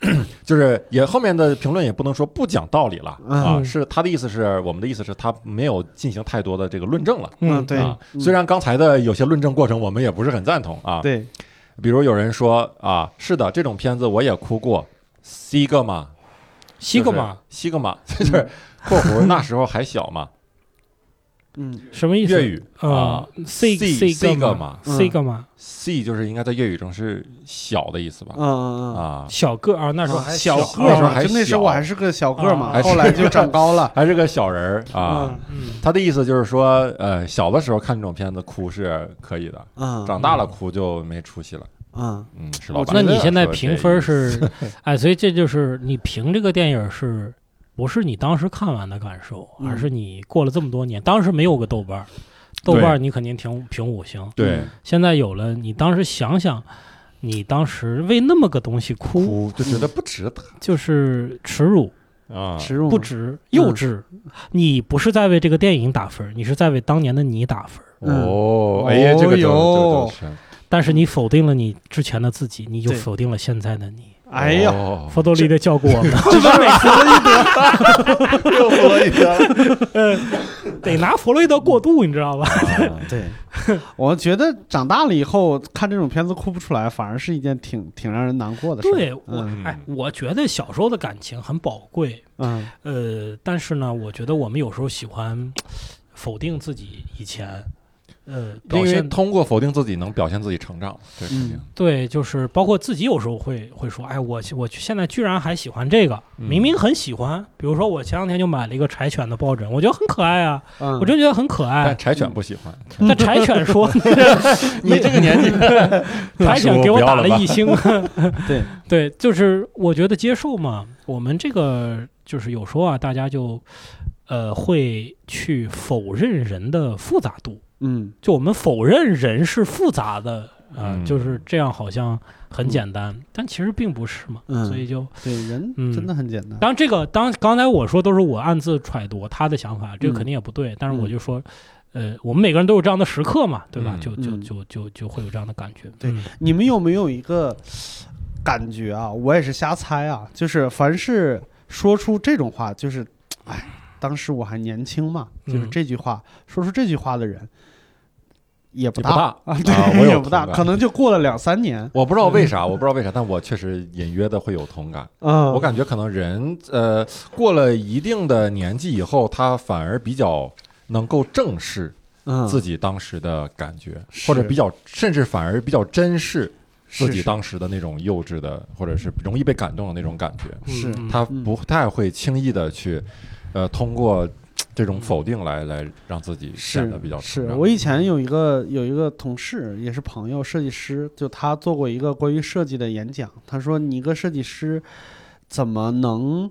就是也后面的评论也不能说不讲道理了啊，嗯是他的意思是我们的意思是他没有进行太多的这个论证了嗯，对。虽然刚才的有些论证过程我们也不是很赞同啊，对，比如有人说啊，是的，这种片子我也哭过，西格玛，西格玛。西格玛 就是（括弧那时候还小嘛），嗯什么意思？粤语啊啊，C C- C 格嘛嗯，C 个嘛，，C 就是应该在粤语中是小的意思吧嗯？嗯嗯。啊，小个儿啊，那时候啊还小个那时候儿嘛，还就那时候我还是个小个儿嘛，啊后来就长高了。还是个小人儿啊。嗯他的意思就是说，呃，小的时候看这种片子哭是可以的，嗯，长大了哭就没出息了。嗯嗯，是老板。那你现在评分是，哎，所以这就是你评这个电影是不是你当时看完的感受，嗯而是你过了这么多年，当时没有个豆瓣儿，豆瓣儿你肯定评评五星，对现在有了，你当时想想，你当时为那么个东西哭，哭就觉得不值得就是耻辱、啊。耻辱不值、幼稚。你不是在为这个电影打分，你是在为当年的你打分。哦，嗯哎呀，这个有但是你否定了你之前的自己，你就否定了现在的你。哎呀，哦。佛多利的教过我们，这是美弗洛伊德，又弗洛伊德，得拿弗洛伊德过渡，你知道吧？对，我觉得长大了以后看这种片子哭不出来，反而是一件挺挺让人难过的事。对我嗯，哎，我觉得小时候的感情很宝贵，嗯。呃，但是呢，我觉得我们有时候喜欢否定自己以前，呃，因为表现通过否定自己能表现自己成长，这个事情嗯，对，就是包括自己有时候会会说，哎，我我现在居然还喜欢这个，嗯明明很喜欢。比如说我前两天就买了一个柴犬的抱枕，我觉得很可爱啊，嗯，我真觉得很可爱但。柴犬不喜欢，那柴犬说，你这个年纪，柴犬给我打了一星。对 对，就是我觉得接受嘛，我们这个就是有时候啊，大家就呃会去否认人的复杂度，嗯就我们否认人是复杂的啊、嗯就是这样，好像很简单，但其实并不是嘛，嗯所以就。对，人嗯真的很简单。当然，这个当刚才我说都是我暗自揣度他的想法，这个嗯肯定也不对。但是我嗯就说，呃，我们每个人都有这样的时刻嘛，对吧？嗯就就嗯就就就会有这样的感觉。对嗯你们有没有一个感觉啊？我也是瞎猜啊，就是凡是说出这种话，就是，哎，当时我还年轻嘛，就是嗯这句话，说出这句话的人也不大 啊，对，啊我也不大，可能就过了两三年。我不知道为啥，我不知道为啥，但我确实隐约的会有同感。嗯，我感觉可能人呃过了一定的年纪以后，他反而比较能够正视嗯自己当时的感觉，是或者比较甚至反而比较珍视自己当时的那种幼稚的，或者是容易被感动的那种感觉。是嗯他嗯不太会轻易的去呃通过 这种否定来来让自己显得比较是我以前有一个有一个同事，也是朋友，设计师，就他做过一个关于设计的演讲。他说：“你一个设计师怎么能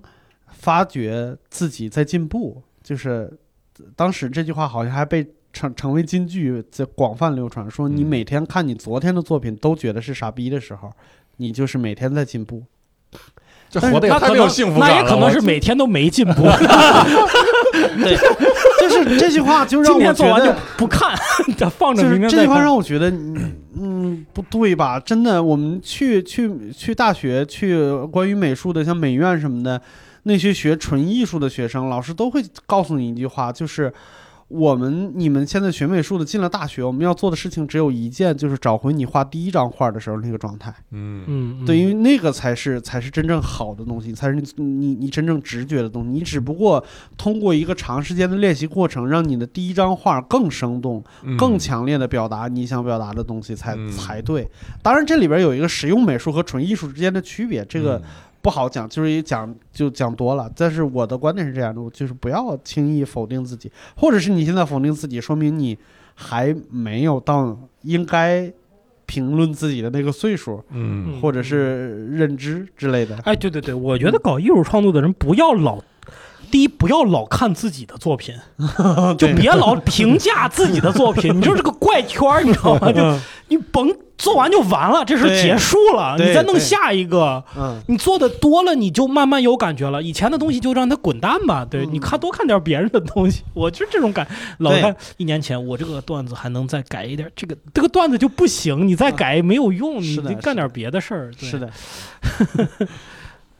发觉自己在进步？”就是当时这句话好像还被成成为金句，在广泛流传。说你嗯每天看你昨天的作品都觉得是傻逼的时候，你就是每天在进步。这活得也太没有幸福那感了。也可能是每天都没进步。就是这句话就让今我觉天做完就得。不看，放着就是。这句话让我觉得，嗯嗯，不对吧？真的，我们去去去大学，去关于美术的，像美院什么的，那些学纯艺术的学生，老师都会告诉你一句话，就是我们你们现在学美术的进了大学，我们要做的事情只有一件，就是找回你画第一张画的时候那个状态。嗯嗯，对，因为为那个才是才是真正好的东西，才是你你你真正直觉的东西。你只不过通过一个长时间的练习过程，让你的第一张画更生动，更强烈的表达你想表达的东西才、嗯才对。当然，这里边有一个实用美术和纯艺术之间的区别，这个不好讲，就是一讲就讲多了。但是我的观点是这样的，就是不要轻易否定自己，或者是你现在否定自己，说明你还没有到应该评论自己的那个岁数，或者是认知之类的。哎，对对对，我觉得搞艺术创作的人不要老。第一，不要老看自己的作品，就别老评价自己的作品。你就是个怪圈儿，你知道吗？就你甭做完就完了，这事儿结束了，你再弄下一个。嗯，你做的多了，你就慢慢有感觉了。以前的东西就让它滚蛋吧。对，嗯你看多看点别人的东西，我就是这种感。老看一年前我这个段子还能再改一点，这个这个段子就不行，你再改没有用，你得干点别的事儿。对是，的，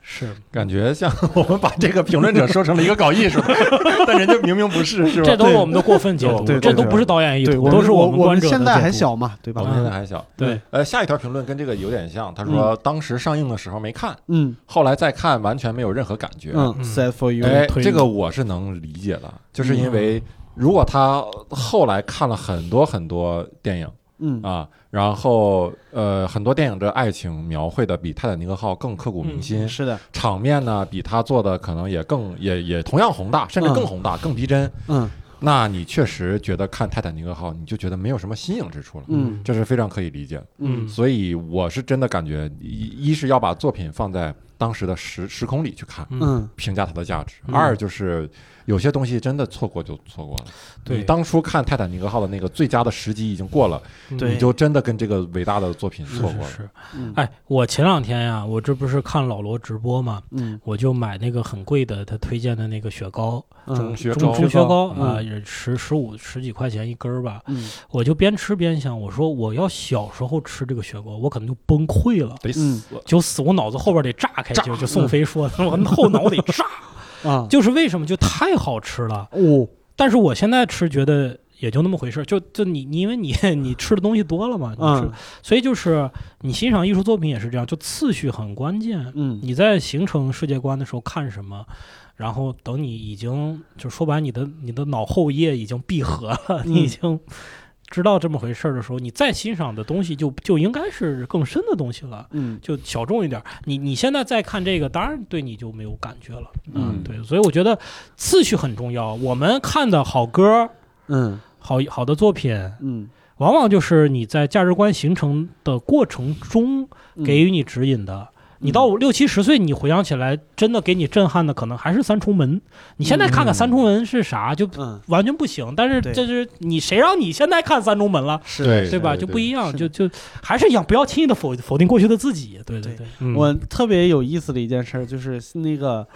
是感觉像 我们把这个评论者说成了一个搞艺术的，但人家明明不是，是吧？这都是我们的过分解读，对对对这都不是导演意对，图，我都是我们观者的现在还。小嘛，对吧我？们现在还小。对，呃，下一条评论跟这个有点像，他说当时上映的时候没看，嗯后来再看完全没有任何感觉。嗯嗯，sad for you，哎，这个我是能理解的，就是因为如果他后来看了很多很多电影嗯啊，然后呃很多电影的爱情描绘的比《泰坦尼克号》更刻骨铭心，是的，场面呢比他做的可能也更也也同样宏大，甚至更宏大、更逼真。嗯那你确实觉得看《泰坦尼克号》，你就觉得没有什么新颖之处了，嗯这是非常可以理解的。嗯所以我是真的感觉，一一是要把作品放在当时的时时空里去看，嗯嗯评价它的价值；嗯二就是有些东西真的错过就错过了。对。你当初看泰坦尼克号的那个最佳的时机已经过了，你就真的跟这个伟大的作品错过了。是是。嗯，哎，我前两天呀，我这不是看老罗直播嘛，嗯。我就买那个很贵的他推荐的那个雪糕，嗯。中雪糕中雪糕嗯。啊，也十十五十几块钱一根儿吧。嗯。我就边吃边想，我说我要小时候吃这个雪糕，我可能就崩溃了，得嗯死，就死，我脑子后边得炸开，就就宋飞说的，我后脑得炸，啊，就是为什么就太好吃了。哦，但是我现在吃觉得也就那么回事儿，就就你你因为你 你吃的东西多了嘛，你吃，嗯。所以就是你欣赏艺术作品也是这样，就次序很关键。嗯。你在形成世界观的时候看什么，然后等你已经就说白，你的你的脑后叶已经闭合了，嗯。你已经知道这么回事儿的时候，你再欣赏的东西就就应该是更深的东西了。嗯就小众一点，你你现在再看这个，当然对你就没有感觉了。嗯对，所以我觉得次序很重要。我们看的好歌、嗯好好的作品，嗯，往往就是你在价值观形成的过程中嗯给予你指引的。你到六七十岁，你回想起来，真的给你震撼的可能还是三重门。你现在看看嗯三重门是啥，就嗯完全不行。但是对这是你谁让你现在看三重门了，是对对吧？就不一样，就就还是一样，不要轻易的否否定过去的自己。对对对我特别有意思的一件事儿，就是那个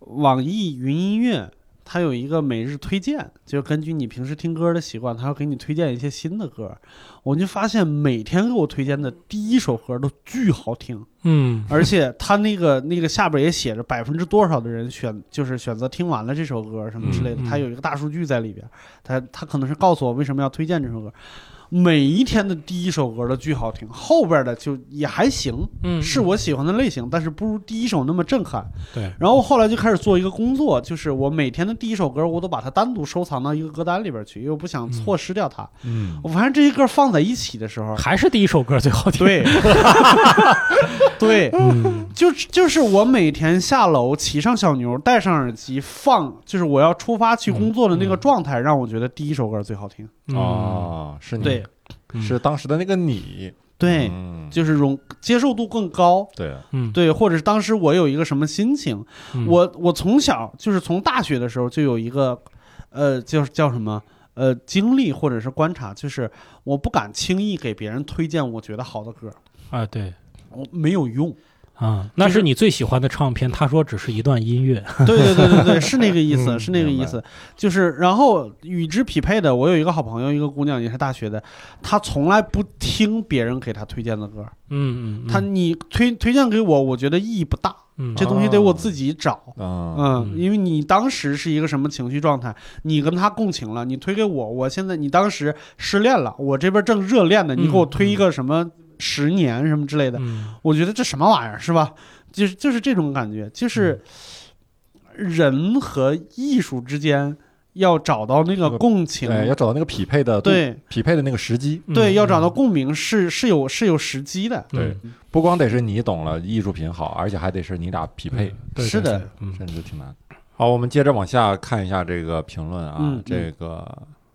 网易云音乐，它有一个每日推荐，就根据你平时听歌的习惯，它要给你推荐一些新的歌。我就发现每天给我推荐的第一首歌都巨好听，嗯而且它那个那个下边也写着百分之多少的人选，就是选择听完了这首歌什么之类的它有一个大数据在里边，它它可能是告诉我为什么要推荐这首歌。每一天的第一首歌都巨好听，后边的就也还行，嗯，是我喜欢的类型，但是不如第一首那么震撼。对，然后后来就开始做一个工作，就是我每天的第一首歌，我都把它单独收藏到一个歌单里边去，因为我不想错失掉它。嗯，我发现这些歌放在一起的时候，还是第一首歌最好听。对，对，嗯，就就是我每天下楼骑上小牛，戴上耳机放，就是我要出发去工作的那个状态，让我觉得第一首歌最好听。嗯，哦，是你对，嗯是当时的那个你，对，嗯，就是容接受度更高。对，嗯，对，或者是当时我有一个什么心情，嗯我我从小就是从大学的时候就有一个，呃，叫叫什么呃经历或者是观察，就是我不敢轻易给别人推荐我觉得好的歌，啊，对。我没有用。啊，那是你最喜欢的唱片。他说只是一段音乐。对对对对对，是那个意思，嗯 是那个意思。就是然后与之匹配的，我有一个好朋友，一个姑娘也是大学的，她从来不听别人给她推荐的歌，嗯嗯，她你推推荐给我，我觉得意义不大，嗯这东西得我自己找。嗯嗯，嗯因为你当时是一个什么情绪状态，你跟他共情了，你推给我，我现在你当时失恋了，我这边正热恋呢，你给我推一个什么十年什么之类的，嗯。我觉得这什么玩意儿是吧？就是就是这种感觉，就是人和艺术之间要找到那个共情，对，要找到那个匹配的对。匹配的那个时机，对，嗯要找到共鸣是是有是有时机的，对，不光得是你懂了艺术品好，而且还得是你俩匹配，对是的，甚至挺难。好，我们接着往下看一下这个评论啊，这个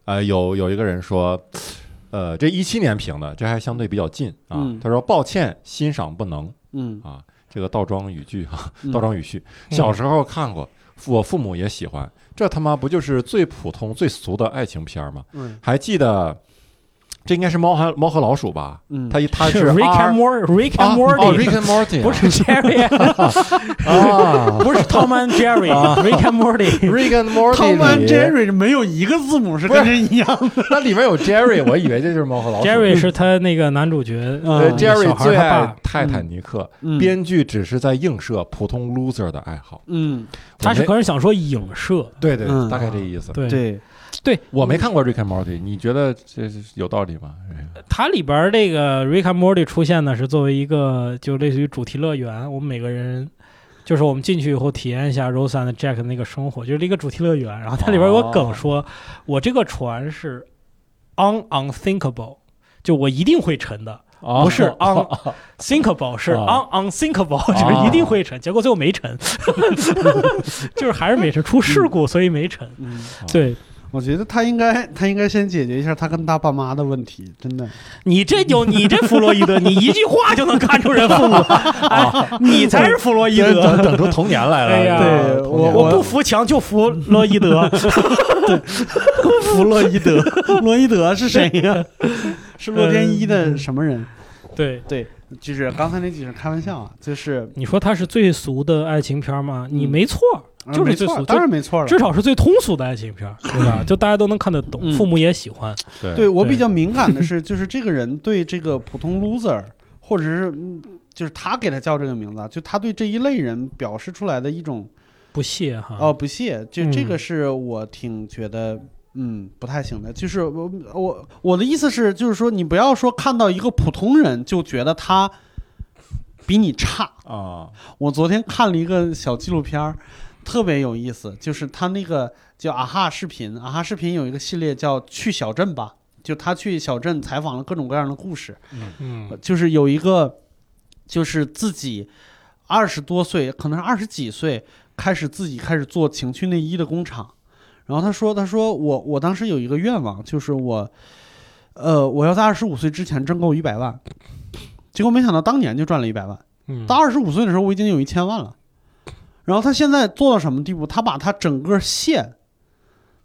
呃，有有一个人说，呃，这一七年评的，这还相对比较近啊。嗯。他说抱歉，欣赏不能。嗯。啊，这个倒装语句哈、嗯。倒装语序，小时候看过，我父母也喜欢，这他妈不就是最普通最俗的爱情片吗？嗯。还记得。这应该是猫和猫和老鼠吧？嗯，他他是 Rick and Morty，Rick 啊 and 哦 Morty，，Rick and Morty，不是 Jerry，啊不是 Tom and Jerry，Rick and Morty。，Rick and Morty Tom and Jerry 没有一个字母是跟这一样的，那里面有 Jerry，我以为这就是猫和老鼠。Jerry 是他那个男主角，呃，Jerry 孩他最爱，泰坦尼克，嗯编剧只是在映射普通 loser 的爱好。嗯，他是可能想说影射，对对，嗯大概这意思。对对，我没看过 Rick and Morty，你觉得这是有道理吗？它里边儿这个 Rick and Morty 出现呢，是作为一个就类似于主题乐园，我们每个人。就是我们进去以后体验一下 Rose and Jack 的那个生活，就是一个主题乐园。然后它里边有个梗说，我这个船是 un unthinkable，就我一定会沉的，哦不是 unthinkable，是啊 un unthinkable，就是一定会沉。结果最后没沉，就是还是没沉，出事故所以没沉。嗯，对，我觉得他应该 他应该先解决一下他跟他爸妈的问题，真的。你这有你这弗洛伊德，你一句话就能看出人父母，哎，你才是弗洛伊等德。等出童年来了。哎呀对我我不服强就服 洛伊德，弗洛伊德，洛伊德是谁呀？是洛天依的什么人？对，对，就是刚才那几是开玩笑啊，就是你说它是最俗的爱情片吗？你没错，就是，最俗当然没错了。至少是最通俗的爱情片，对吧？就大家都能看得懂，嗯父母也喜欢。对对对我比较敏感的是，就是这个人对这个普通 loser，或者是嗯就是他给他叫这个名字啊，就他对这一类人表示出来的一种不屑哈。哦不屑，就嗯这个是我挺觉得。嗯，不太行的，就是我我我的意思是，就是说你不要说看到一个普通人就觉得他比你差。啊，我昨天看了一个小纪录片儿，特别有意思，就是他那个叫啊哈视频，啊哈视频有一个系列叫去小镇吧，就他去小镇采访了各种各样的故事，嗯就是有一个就是自己二十多岁，可能是二十几岁，开始自己开始做情趣内衣的工厂。然后他说：“他说我我当时有一个愿望，就是我，呃，我要在二十五岁之前挣够一百万。结果没想到当年就赚了一百万。嗯到二十五岁的时候，我已经有一千万了。然后他现在做到什么地步？他把他整个县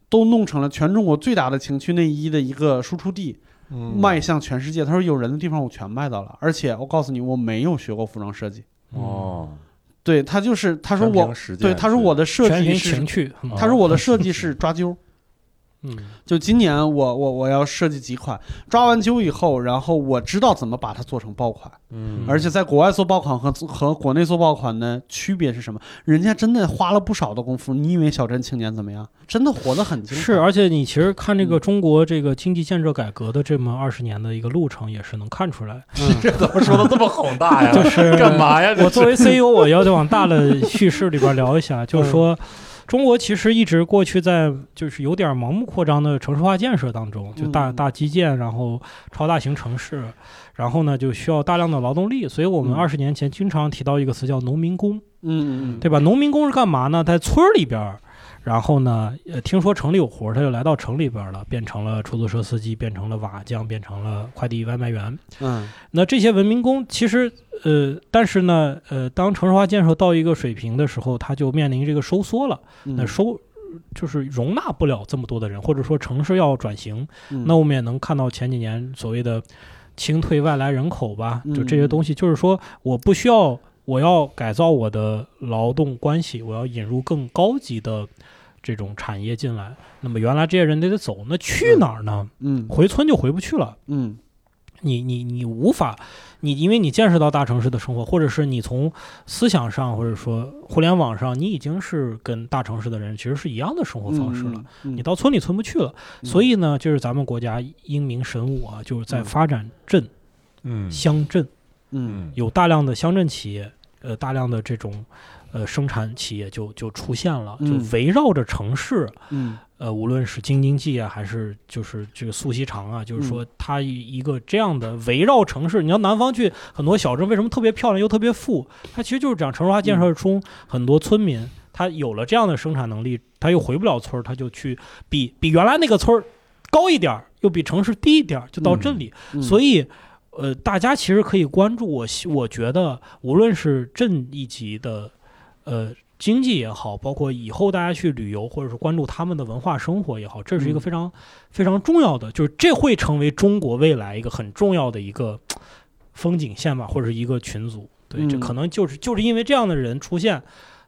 都弄成了全中国最大的情趣内衣的一个输出地，嗯迈向全世界。他说有人的地方我全卖到了，而且我告诉你，我没有学过服装设计。哦，对他就是他说我对他说我的设计是情趣。嗯他说我的 设计是抓阄。嗯就今年我我我要设计几款，抓完阄以后，然后我知道怎么把它做成爆款。嗯而且在国外做爆款和和国内做爆款的区别是什么？人家真的花了不少的功夫。你以为小镇青年怎么样？真的活得很精彩。是，而且你其实看这个嗯中国这个经济建设改革的这么二十年的一个路程，也是能看出来。嗯这怎么说的这么宏大呀？就是干嘛呀？我作为 CEO，我要往大的叙事里边聊一下，就是说，中国其实一直过去在就是有点盲目扩张的城市化建设当中，就大嗯大基建，然后超大型城市，然后呢就需要大量的劳动力，所以我们嗯二十年前经常提到一个词叫农民工，嗯嗯对吧？农民工是干嘛呢？在村儿里边儿。然后呢，呃，听说城里有活儿，他就来到城里边儿了，变成了出租车司机，变成了瓦匠，变成了快递外卖员。嗯那这些文民工其实，呃，但是呢，呃，当城市化建设到一个水平的时候，它就面临这个收缩了。嗯，那收就是容纳不了这么多的人，或者说城市要转型。嗯那我们也能看到前几年所谓的清退外来人口吧，嗯就这些东西，就是说我不需要，我要改造我的劳动关系，我要引入更高级的这种产业进来。那么原来这些人得得走，那去哪儿呢？嗯回村就回不去了。嗯你你你无法，你因为你见识到大城市的生活，或者是你从思想上，或者说互联网上，你已经是跟大城市的人其实是一样的生活方式了。嗯你到村里村不去了，嗯所以呢，就是咱们国家英明神武啊，就是在嗯发展镇、嗯乡镇，嗯有大量的乡镇企业，呃，大量的这种呃生产企业就就出现了，就嗯围绕着城市，嗯呃，无论是京津冀啊，还是就是这个苏锡常啊，就是说它一一个这样的围绕城市，你要南方去很多小镇，为什么特别漂亮又特别富？它其实就是讲城市化建设中很多村民，他有了这样的生产能力，他又回不了村儿，他就去比比原来那个村儿高一点儿，又比城市低一点儿，就到镇里。嗯，所以，呃，大家其实可以关注我希，我觉得无论是镇一级的，呃。经济也好，包括以后大家去旅游，或者是关注他们的文化生活也好，这是一个嗯非常、非常重要的，就是这会成为中国未来一个很重要的一个风景线吧，或者是一个群组。对，这嗯可能就是就是因为这样的人出现，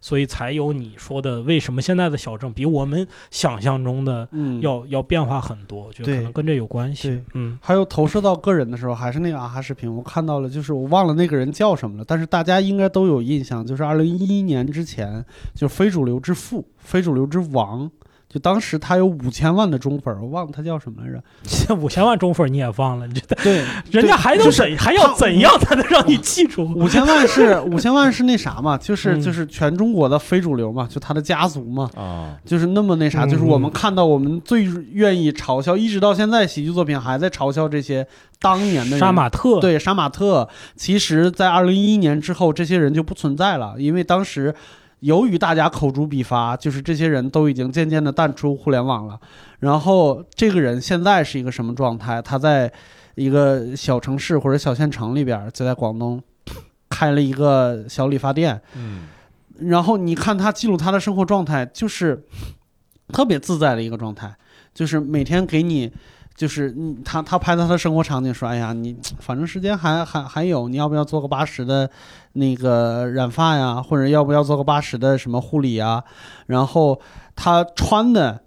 所以才有你说的为什么现在的小镇比我们想象中的嗯。要、要变化很多，我觉得可能跟这有关系。嗯。还有投射到个人的时候，还是那个啊哈视频，我看到了，就是我忘了那个人叫什么了，但是大家应该都有印象，就是二零一一年之前，就非主流之父、非主流之王，就当时他有五千万的忠粉，我忘了他叫什么来着。这五千万中粉你也忘了，你这对，人家还能就是怎还要怎样才能让你记住？五千万是五千万是那啥嘛，就是嗯就是全中国的非主流嘛，就他的家族嘛，啊，就是那么那啥，嗯就是我们看到我们最愿意嘲笑，一直到现在喜剧作品还在嘲笑这些当年的人杀马特，对杀马特，其实，在二零一一年之后，这些人就不存在了，因为当时由于大家口诛笔伐，就是这些人都已经渐渐的淡出互联网了。然后这个人现在是一个什么状态？他在一个小城市或者小县城里边，就在广东开了一个小理发店。嗯然后你看他记录他的生活状态，就是特别自在的一个状态，就是每天给你，就是你他他拍到他的生活场景，说，哎呀，你反正时间还还还有，你要不要做个八十的那个染发呀，或者要不要做个八十的什么护理呀？然后他穿的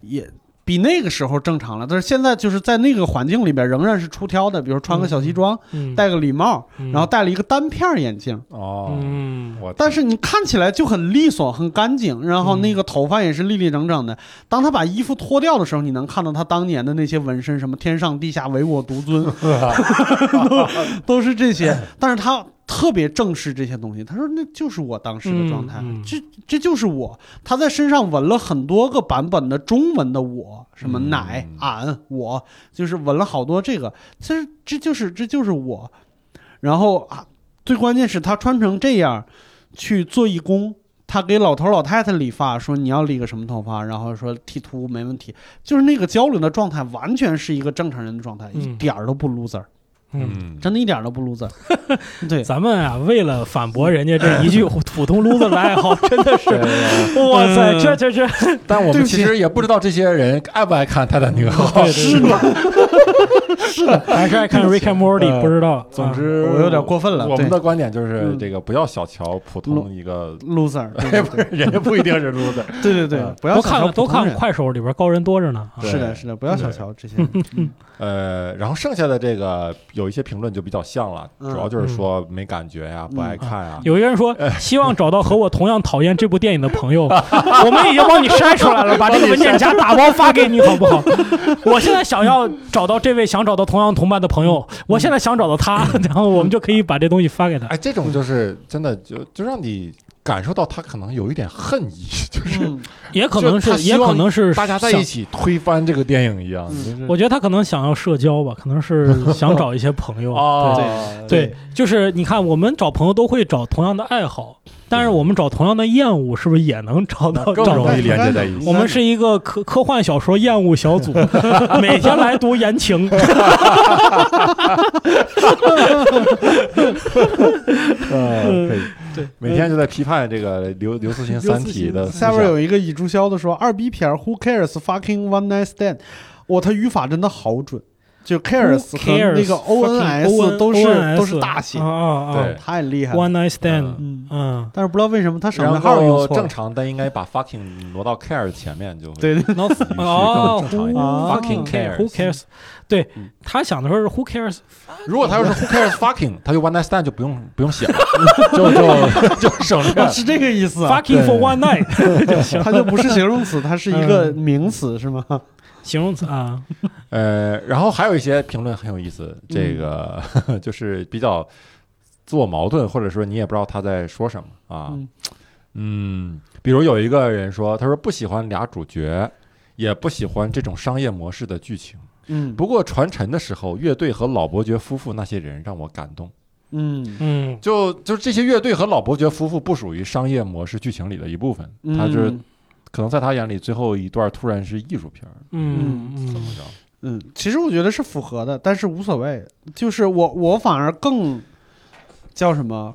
也。比那个时候正常了，但是现在就是在那个环境里边仍然是出挑的，比如穿个小西装，嗯，戴个礼帽，嗯然后戴了一个单片眼镜，哦，嗯我但是你看起来就很利索、很干净，然后那个头发也是立立整整的。当他把衣服脱掉的时候，你能看到他当年的那些纹身，什么“天上地下唯我独尊 ”，都都是这些。但是他特别正视这些东西，他说那就是我当时的状态，这这就是我。他在身上纹了很多个版本的中文的我，什么嗯奶、俺、我，就是纹了好多这个。其实这就是这就是我。然后啊，最关键是他穿成这样。去做义工，他给老头老太太理发，说你要理个什么头发，然后说剃秃没问题，就是那个交流的状态，完全是一个正常人的状态，嗯一点儿都不 loser，嗯。嗯，真的一点都不 loser。对，咱们啊，为了反驳人家这一句 普通 loser 的爱好，真的是，哇塞，嗯。这这这，但我们其实也不知道这些人爱不爱看《泰坦尼克号》。对 对对，还是爱看 Rick and Morty，呃不知道。总之，我有点过分了我们的观点就是嗯这个不要小瞧普通一个，loser，对哎，对不是人家不一定是 loser。对对对嗯，不要都小瞧看都看。快手里边高人多着呢。是的，是的，不要小瞧这些。嗯呃，然后剩下的这个有一些评论就比较像了，嗯主要就是说没感觉呀，不爱看啊。有一个人说，希望找到和我同样讨厌这部电影的朋友。我们已经帮你筛出来了，把这个文件夹打包发给你，好不好？我现在想要找到这位想找到同样同伴的朋友，我现在想找到他，然后我们就可以把这东西发给他。哎，这种就是真的就就让你感受到他可能有一点恨意，就是嗯 也可能是，也可能是大家在一起推翻这个电影一样。嗯就是我觉得他可能想要社交吧，可能是 想找一些朋友。哦，对对，就是你看，我们找朋友都会找同样的爱好，但是我们找同样的厌恶，是不是也能找到更容易连接在一起。我们是一个科科幻小说厌恶小组，每天来读言情。呃，可以，对，每天就在批判这个刘刘慈欣《三体》的下边有一个已注销的说二逼片儿，Who cares fucking one night stand？哇，他语法真的好准，就 cares 和那个 O N S 都是都是大写啊，啊啊对太厉害了。，One Night Stand，嗯，嗯但是不知道为什么他省略号用后正错了。常但应该把 fucking 挪到 care 前面就会对对，，No，语序哦更正常一点。啊 fucking cares Who cares？对嗯他想的时候是 Who cares？如果他要是 who cares fucking，他就 one night stand 就不用不用写了，就就就省略啊。是这个意思啊。Fucking for one night 就行，它就不是形容词，它是一个名词，是吗？形容词。啊，呃，然后还有一些评论很有意思，这个、就是比较自我矛盾，或者说你也不知道他在说什么啊。嗯。嗯，比如有一个人说，他说不喜欢俩主角，也不喜欢这种商业模式的剧情。嗯。不过传承的时候，乐队和老伯爵夫妇那些人让我感动。嗯。嗯。就就这些乐队和老伯爵夫妇不属于商业模式剧情里的一部分，嗯，他就是可能在他眼里，最后一段突然是艺术片儿，嗯嗯怎么着？嗯，其实我觉得是符合的，但是无所谓。就是我我反而更叫什么，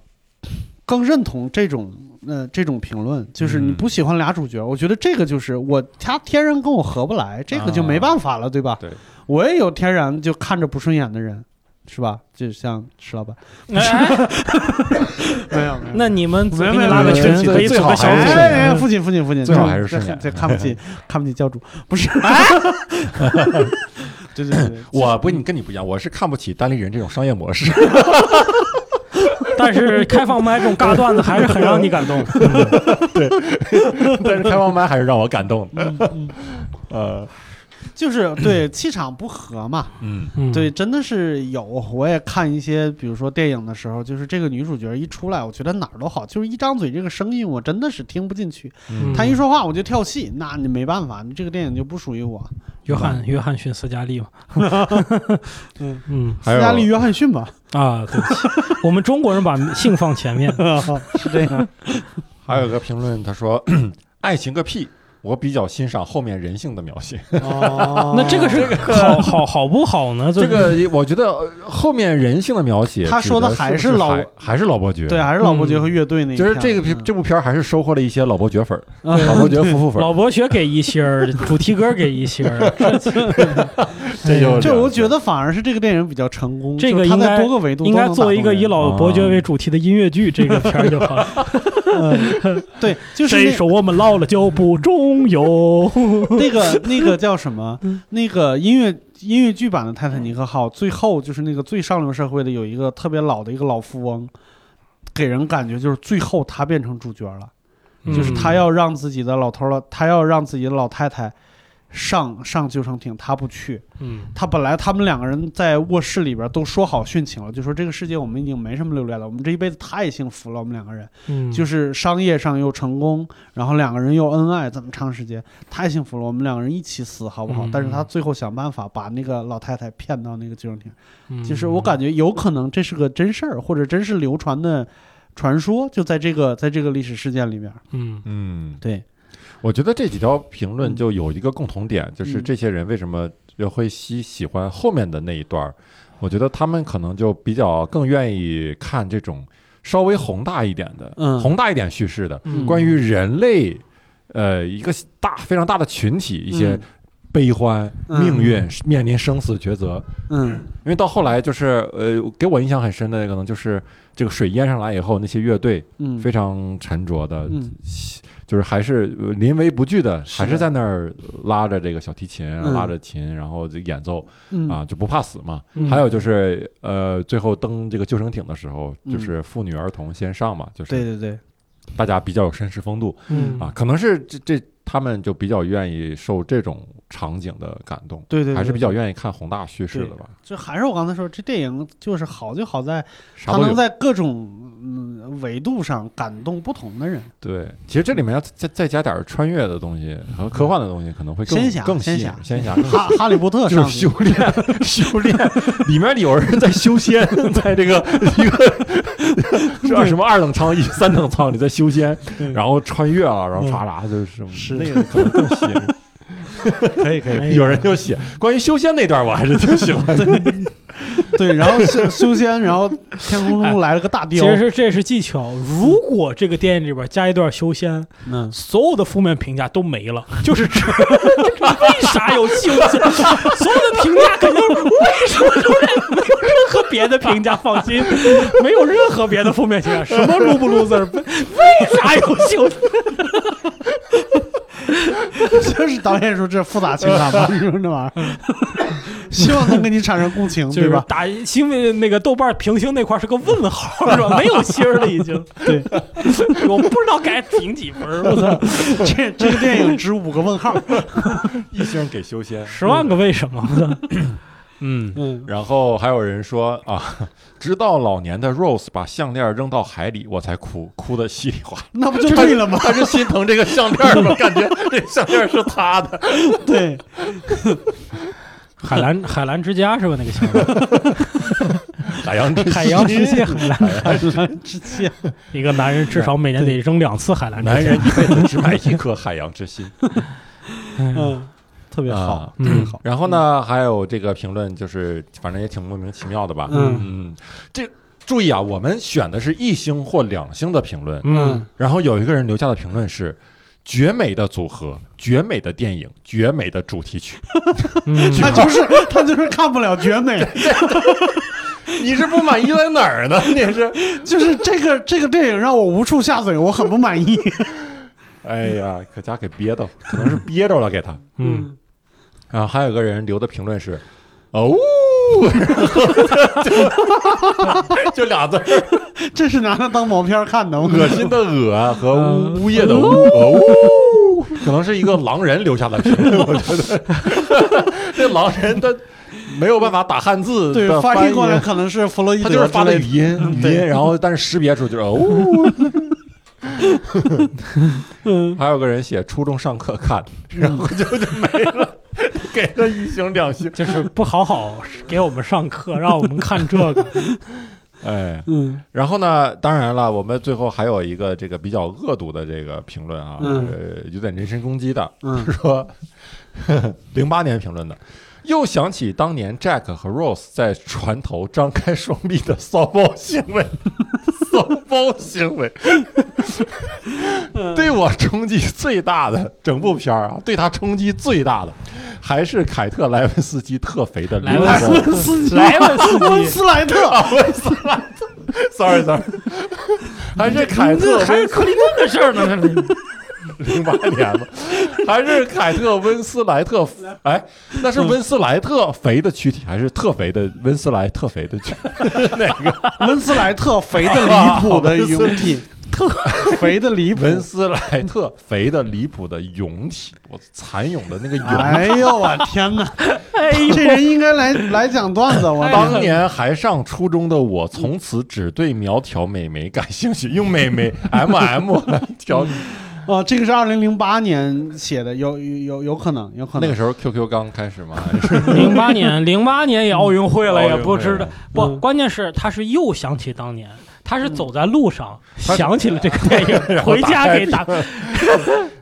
更认同这种呃这种评论，就是你嗯不喜欢俩主角，我觉得这个就是我他天然跟我合不来，这个就没办法了，对吧？对，我也有天然就看着不顺眼的人，是吧？就像石老板，哎，没有没有。那你们没有拉个群没有没有，可以组个小组最好还是。哎哎哎父亲父亲父亲，最好还是这顺眼这看不起看不起教主，不是？对对对对，我不，你跟你不一样，我是看不起单立人这种商业模式。但是开放麦这种尬段子还是很让你感动。对但是开放麦还是让我感动的。呃，就是对气场不合嘛。嗯嗯，对，真的是有。我也看一些，比如说电影的时候，就是这个女主角一出来，我觉得哪儿都好，就是一张嘴这个声音，我真的是听不进去。嗯她一说话我就跳戏，那你没办法，你这个电影就不属于我。约翰约翰逊斯嘉丽嘛。嗯嗯斯嘉丽·约翰逊吧，啊，对不起，我们中国人把性放前面。是这样。还有个评论他说：“ 爱情个屁。”我比较欣赏后面人性的描写，哦。那这个是好好好不好呢？这个我觉得呃后面人性的描写，他说的还是老还还是老伯爵，对，，还是老伯爵和乐队那一就是这个这部片儿还是收获了一些老伯爵粉 老伯爵夫妇粉，老伯爵给一星儿，主题歌给一星儿，这就这我觉得得反而是这个电影比较成功，这个应该在多个维度应该做一个以老伯爵为主题的音乐剧，这个片儿就好了。嗯。对，就是谁那说我们老了就不中用？那个 那个叫什么嗯？那个音乐音乐剧版的《泰坦尼克号》，最后就是那个最上流社会的有一个特别老的一个老富翁，给人感觉就是最后他变成主角了，就是他要让自己的老头儿了，他要让自己的老太太上上救生艇，他不去。嗯他本来他们两个人在卧室里边都说好殉情了，就说这个世界我们已经没什么留恋了，我们这一辈子太幸福了，我们两个人。嗯，就是商业上又成功，然后两个人又恩爱，这么长时间，太幸福了。我们两个人一起死，好不好？嗯但是他最后想办法把那个老太太骗到那个救生艇。嗯就是我感觉有可能这是个真事儿，或者真是流传的传说，就在这个在这个历史事件里面。嗯嗯，对，我觉得这几条评论嗯。就有一个共同点，就是嗯。这些人为什么又会喜喜欢后面的那一段儿？我觉得他们可能就比较更愿意看这种稍微宏大一点的、嗯。宏大一点叙事的，嗯。关于人类呃一个大非常大的群体一些嗯。悲欢、嗯。命运、面临生死抉择。嗯。因为到后来就是呃，给我印象很深的可能就是这个水淹上来以后，那些乐队嗯，非常沉着的，嗯就是还是呃临危不惧的，还是在那儿拉着这个小提琴，嗯。拉着琴，然后就演奏嗯。啊，就不怕死嘛。嗯。还有就是呃，最后登这个救生艇的时候，嗯。就是妇女儿童先上嘛，就是对对对，大家比较有绅士风度。嗯。啊，可能是这这他们就比较愿意受这种场景的感动，对对对还是比较愿意看宏大叙事的吧。就还是我刚才说，这电影就是好就好在它能在各种嗯维度上感动不同的人。对，其实这里面要再再加点穿越的东西和科幻的东西，可能会更更仙侠。仙侠。哈哈利波特是修炼，修炼，里面有人在修仙，在这个一个是什么二等舱、一三等舱里在修仙，然后穿越了，然后唰啦就是是。那个可能更吸引。可 以可以，哎 有人就写关于修仙那段，我还是挺喜欢的。对，然后修修仙，然后天空中来了个大雕其，实是这是技巧。如果这个电影里边加一段修仙，嗯，所有的负面评价都没了，就是这 为啥有修仙？所有的评价肯定为什么都没有任何别的评价，放心，没有任何别的负面评价，什么 lo 不 loser，为啥有修仙？就是导演说这复杂情感吧，你说这玩意儿，希望能跟你产生共情，对吧？打新闻那个豆瓣评星那块是个问号，是吧？没有星儿了已经。对，我不知道该评几分儿，我操，这这个电影值五个问号，一星给修仙，十万个为什么？嗯，嗯，然后还有人说啊，直到老年的 Rose 把项链扔到海里，我才哭，哭的稀里哗啦。那不就对了吗？他是心疼这个项链吗？感觉这项链是他的。对，海蓝 海蓝之家是吧？那个项目，海洋之海洋之蟹海蓝，海蓝之蟹，一个 男人至少每年得扔两次海蓝。男人一辈子只买一颗海洋之心。嗯，嗯，特别好啊，特别好，然后呢，还有这个评论，就是反正也挺莫名其妙的吧。嗯嗯，这注意啊，我们选的是一星或两星的评论，嗯，然后有一个人留下的评论是。绝美的组合，绝美的电影，绝美的主题曲。嗯，他就是他就是看不了绝美，你是不满意在哪儿呢？你是？就是这个这个电影让我无处下嘴，我很不满意。哎呀，可家给憋到，可能是憋着了给他。嗯，然后还有个人留的评论是，哦，就 就俩字儿，这是拿它当毛片看的，吗？恶心的恶和嗯。呜呜咽的呜，哦，可能是一个狼人留下的评论，我觉得这狼人他没有办法打汉字对翻译过来可能是弗洛伊德他就是发的语音，语音，然后但是识别出就是哦。还有个人写初中上课看，然后就就没了，给了一星两星。就是不好好给我们上课，让我们看这个。哎，嗯。然后呢，当然了，我们最后还有一个这个比较恶毒的这个评论啊，嗯。呃，有点人身攻击的，嗯。说零八年评论的，又想起当年 Jack 和 Rose 在船头张开双臂的骚包行为，骚包行为，对我冲击最大的整部片儿啊，对他冲击最大的还是凯特莱文斯基特肥的莱文斯斯基，莱文斯温，斯莱特，斯莱特，sorry sorry，还是凯特还是克林顿的事儿呢，零八年吧，还是凯特温斯莱特？哎，那是温斯莱特肥的躯体，还是特肥的温斯莱特肥的躯？哪个？温斯莱特肥的离谱的勇体，特肥的离谱。温斯莱特肥的离谱的勇体，我蚕蛹的那个蛹。哎呦我天哪！哎，这人应该来来讲段子，我哎当年还上初中的我，从此只对苗条美眉感兴趣，用美眉 M M 来调。哦，这个是二零零八年写的，有有有有可能，有可能。那个时候 QQ 刚开始嘛，还是零八年，零八年也奥运会了，也不知道。不，嗯关键是他是又想起当年，他是走在路上想起了这个电影，回家给打。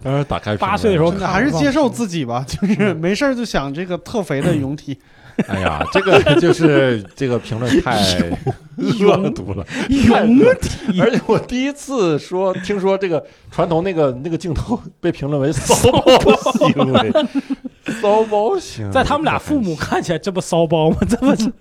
呃打开八岁的时候还是接受自己吧，就是嗯没事儿就想这个特肥的 勇体。哎呀，这个就是这个评论太 恶毒了。而且我第一次说听说这个船头那个那个镜头被评论为骚包行为，骚包行为，在他们俩父母看起来，这不骚包吗？这不是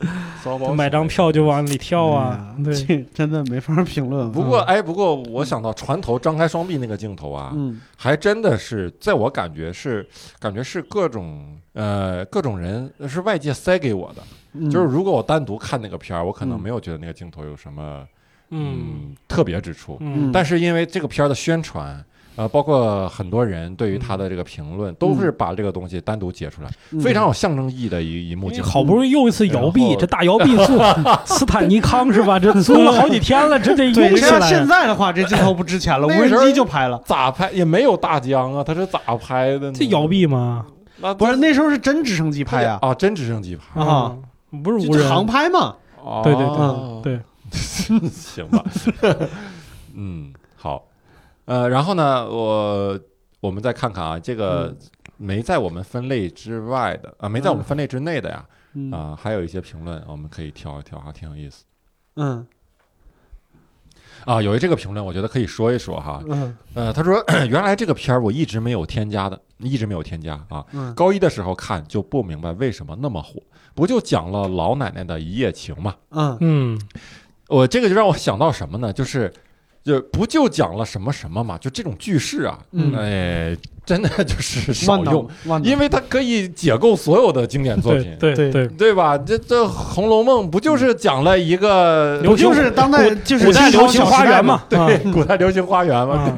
骚包买张票就往里跳啊？对，真的没法评论。不过，哎，不过我想到船头张开双臂那个镜头啊，嗯还真的是，在我感觉是，感觉是各种呃各种人是外界塞给我的。嗯，就是如果我单独看那个片儿，我可能嗯没有觉得那个镜头有什么嗯特别之处。嗯，但是因为这个片儿的宣传，呃，包括很多人对于他的这个评论，都是把这个东西单独截出来，嗯非常有象征意义的一一幕镜头。好不容易又一次摇臂，这大摇臂做斯坦尼康是吧？这做了好几天了，这得 对，用起来现。在的话，这镜头不值钱了，无人机就拍了。咋拍也没有大疆啊，他是咋拍的呢？这摇臂吗？那不是那时候是真直升机拍呀，啊，真直升机拍，啊，不是无人。航拍嘛。哦。对对对对，行吧，嗯，好，呃，然后呢，我我们再看看啊，这个嗯。没在我们分类之外的啊，没在我们分类之内的呀，嗯。啊，还有一些评论我们可以挑一挑，还挺有意思。嗯啊。有一这个评论，我觉得可以说一说哈，嗯呃，他说 原来这个片儿我一直没有添加的，一直没有添加啊。嗯高一的时候看就不明白为什么那么火，不就讲了老奶奶的一夜情嘛？嗯嗯我这个就让我想到什么呢？就是，就不就讲了什么什么嘛？就这种句式啊，嗯哎，真的就是少万能用，因为它可以解构所有的经典作品，对对对，对吧？这这《红楼梦》不就是讲了一个不就是当代就是古代流行花园嘛，啊对古代流行花园嘛？啊，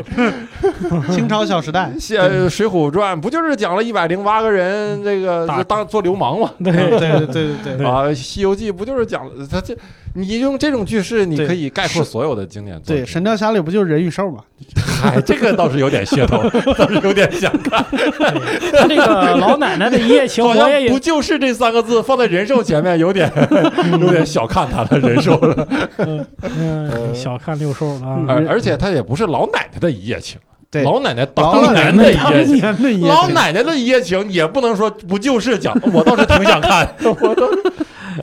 清朝小时代，写《水浒传》不就是讲了一百零八个人这个当做流氓嘛？对对对对对对对啊，《西游记》不就是讲了他这？你用这种句式，你可以概括所有的经典作对，《。神雕侠侣》不就是人与兽嘛？嗨，这个倒是有点噱头，倒是有点想看。他这个老奶奶的一夜情，好我也有，像不就是这三个字放在人寿前面，有点 有点小看他的人寿了。嗯，小看六寿了啊。而而且他也不是老奶奶的一夜情，对老奶奶老当年的一夜情。老奶奶的一夜情也不能说不就是讲，我倒是挺想看，我都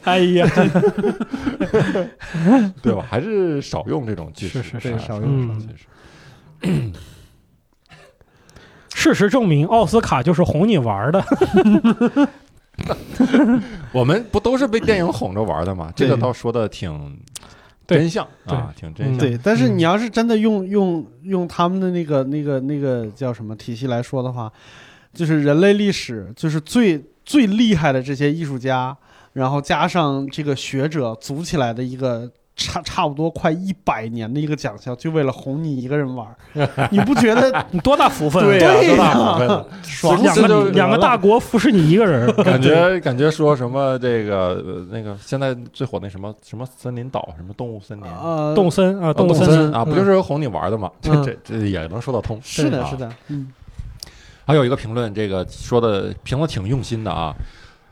哎呀，对吧？还是少用这种句式，是是是少用嗯句式。事实证明，奥斯卡就是哄你玩的。我们不都是被电影哄着玩的吗？这个倒说的挺真相啊，挺真相。对，但是嗯你要是真的用用用他们的那个那个那个叫什么体系来说的话，就是人类历史，就是最最厉害的这些艺术家，然后加上这个学者组起来的一个差差不多快一百年的一个奖项，就为了哄你一个人玩儿，你不觉得？你多大福分？对呀，对多大呀两个两个大国服侍你一个人，感觉感觉说什么这个呃那个现在最火那什么什么森林岛什么动物森林。呃，动森啊，啊动物森森啊，不嗯就是哄你玩的吗？这嗯这这也能说得通。是的，啊是的，嗯还有一个评论，这个说的评论挺用心的啊。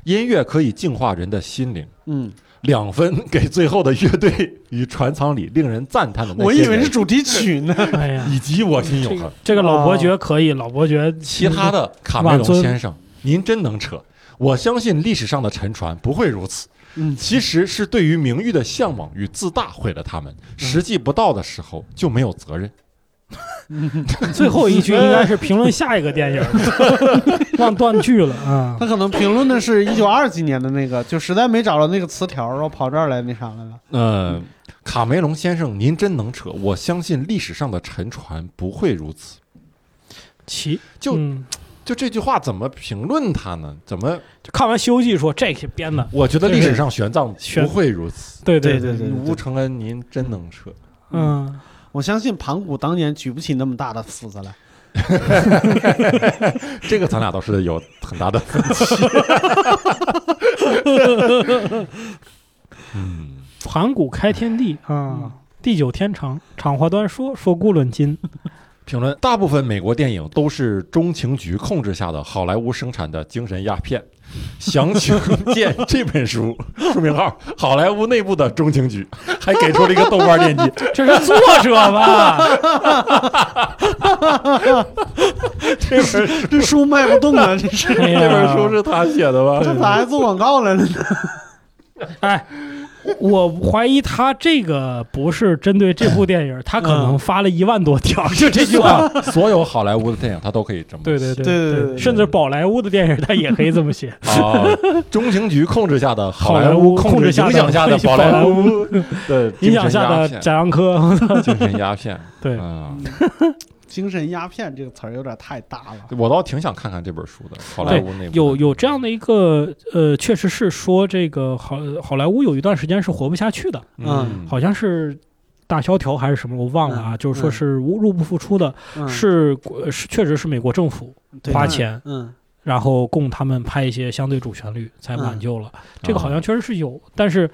音乐可以净化人的心灵，嗯两分给最后的乐队与船舱里令人赞叹的那些我以为是主题曲呢。哎呀，以及我心永恒这个。这个老伯爵可以，老伯爵其他的卡梅隆先生，您真能扯！我相信历史上的沉船不会如此。嗯，其实是对于名誉的向往与自大毁了他们。实际不到的时候就没有责任。最后一句应该是评论下一个电影，忘断句了啊。他可能评论的是一九二几年的那个，就实在没找着那个词条，然后跑这儿来那啥来了。呃，卡梅隆先生，您真能扯！我相信历史上的沉船不会如此。其就嗯就这句话怎么评论他呢？怎么？就看完《西游记》说这些编的，我觉得历史上玄奘不会如此。对对对对对吴承恩，您真能扯！嗯，我相信盘古当年举不起那么大的斧子来。这个咱俩倒是有很大的分歧。嗯，盘古开天地啊，地久天长，长话短说，说古论今。评论：大部分美国电影都是中情局控制下的好莱坞生产的精神鸦片。详情见这本书，书名号《好莱坞内部的中情局》，还给出了一个豆瓣链接。这是作者吧？这本书这书卖不动啊！这是，哎这本书是他写的吧？这咋还做广告来了呢？哎，我怀疑他这个不是针对这部电影，他可能发了一万多条，就 这句话。啊，所有好莱坞的电影他都可以这么对对写对对对对甚至宝莱坞的电影他也可以这么写。啊，中情局控制下的好莱坞 控控制下的影响下的 宝莱坞。对影响下的贾樟柯，神鸦片精神鸦片，对，嗯，精神鸦片这个词儿有点太大了。我倒挺想看看这本书的，好莱坞那部有有这样的一个呃，确实是说这个好好莱坞有一段时间是活不下去的，嗯，好像是大萧条还是什么，我忘了啊，嗯就是说是无入不敷出的，嗯，是国是确实是美国政府花钱，嗯，然后供他们拍一些相对主旋律，才挽救了。这个好像确实是有，但是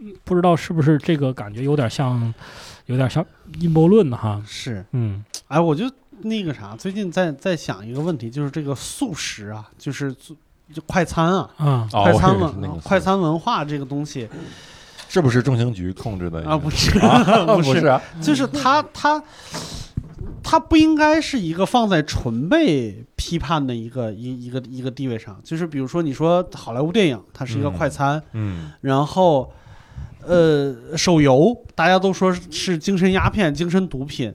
嗯不知道是不是这个感觉有点像，有点像阴谋论的哈。是。嗯哎，我就那个啥，最近在在想一个问题，就是这个素食啊，就是就就快餐啊，快餐文快餐文化这个东西是不是中情局控制的啊，不是啊 不不是啊，就是它它它不应该是一个放在纯被批判的一个一一个一个地位上。就是比如说，你说好莱坞电影，它是一个嗯快餐，嗯然后呃手游大家都说是精神鸦片、精神毒品，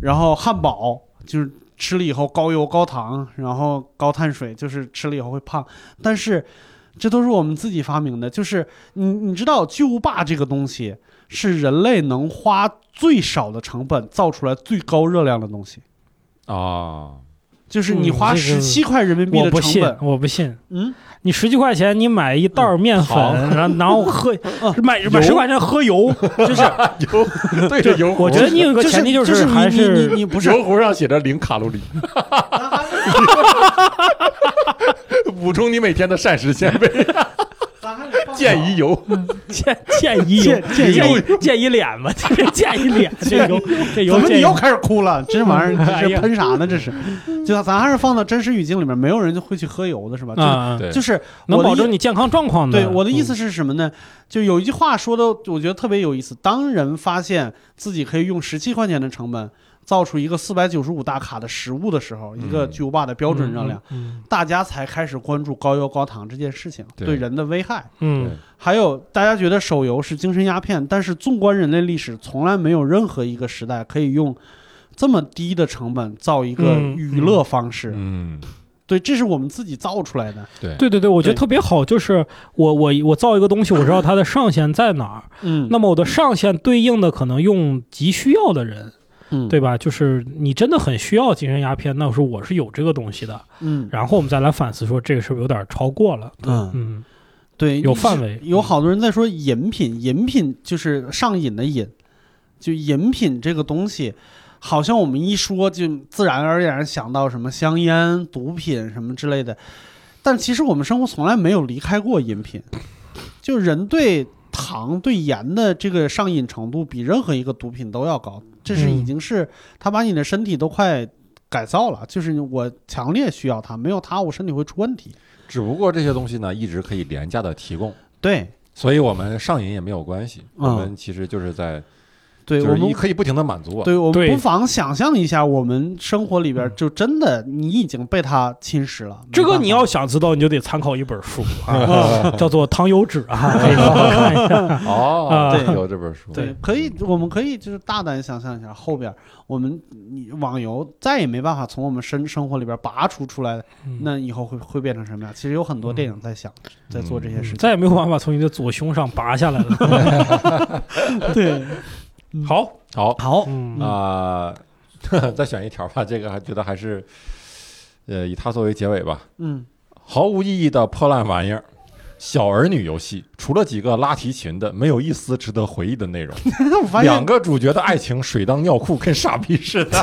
然后汉堡就是吃了以后高油高糖，然后高碳水，就是吃了以后会胖，但是。这都是我们自己发明的，就是你你知道巨无霸这个东西是人类能花最少的成本造出来最高热量的东西，啊，就是你花十七块人民币我不信的成本，，我不信。嗯，你十七块钱，你买一袋儿面粉，好然后然后 喝嗯买买十块钱喝油，就是油对着油，我觉得你有一个前提就是还你你你是你不是油壶上写着零卡路里，补充你每天的膳食纤维，健怡油，建建议建建议建议建议脸吧，这 是建议脸，这油这油怎么你又开始哭了？这玩意儿 是喷啥呢？这是，就咱还是放到真实语境里面，没有人就会去喝油的是吧？就啊，对，就是能我的意保证你健康状况的。对我的意思嗯是什么呢？就有一句话说的，我觉得特别有意思。当人发现自己可以用十七块钱的成本造出一个四百九十五大卡的食物的时候，一个嗯巨无霸的标准热量，，嗯大家才开始关注高油高糖这件事情对。对人的危害。嗯。还有，大家觉得手游是精神鸦片，但是纵观人类历史，从来没有任何一个时代可以用这么低的成本造一个嗯娱乐方式。嗯，对，这是我们自己造出来的。对。对对对，我觉得特别好，就是我我我造一个东西，我知道它的上限在哪儿，嗯，那么我的上限对应的可能用急需要的人，嗯，对吧？就是你真的很需要精神鸦片，那我说我是有这个东西的，嗯。然后我们再来反思说这个是不是有点超过了？嗯。嗯，对，有范围有好多人在说饮品，饮品就是上瘾的瘾，就饮品这个东西，好像我们一说就自然而然想到什么香烟、毒品什么之类的，但其实我们生活从来没有离开过饮品，就人对糖、对盐的这个上瘾程度比任何一个毒品都要高，这是已嗯经是它把你的身体都快。改造了，就是我强烈需要它，没有它我身体会出问题。只不过这些东西呢，一直可以廉价的提供，对，所以我们上瘾也没有关系，嗯我们其实就是在，对我们是可以不停的满足我。对，我们不妨想象一下，我们生活里边就真的你已经被它侵蚀了。这个你要想知道，你就得参考一本书 啊，叫做《糖油纸》啊，可以好好看一下。哦，啊对，有这本书，对，可以，我们可以就是大胆想象一下，后边我们你网游再也没办法从我们生生活里边拔除出来，嗯那以后会会变成什么样？其实有很多电影在想，在做这些事情。再也没有办法从你的左胸上拔下来了。对，好，好好，嗯啊，再选一条吧，这个还觉得还是，呃，以它作为结尾吧。嗯，毫无意义的破烂玩意儿，小儿女游戏，除了几个拉提琴的，没有一丝值得回忆的内容。我发两个主角的爱情水当尿裤，跟傻逼似的。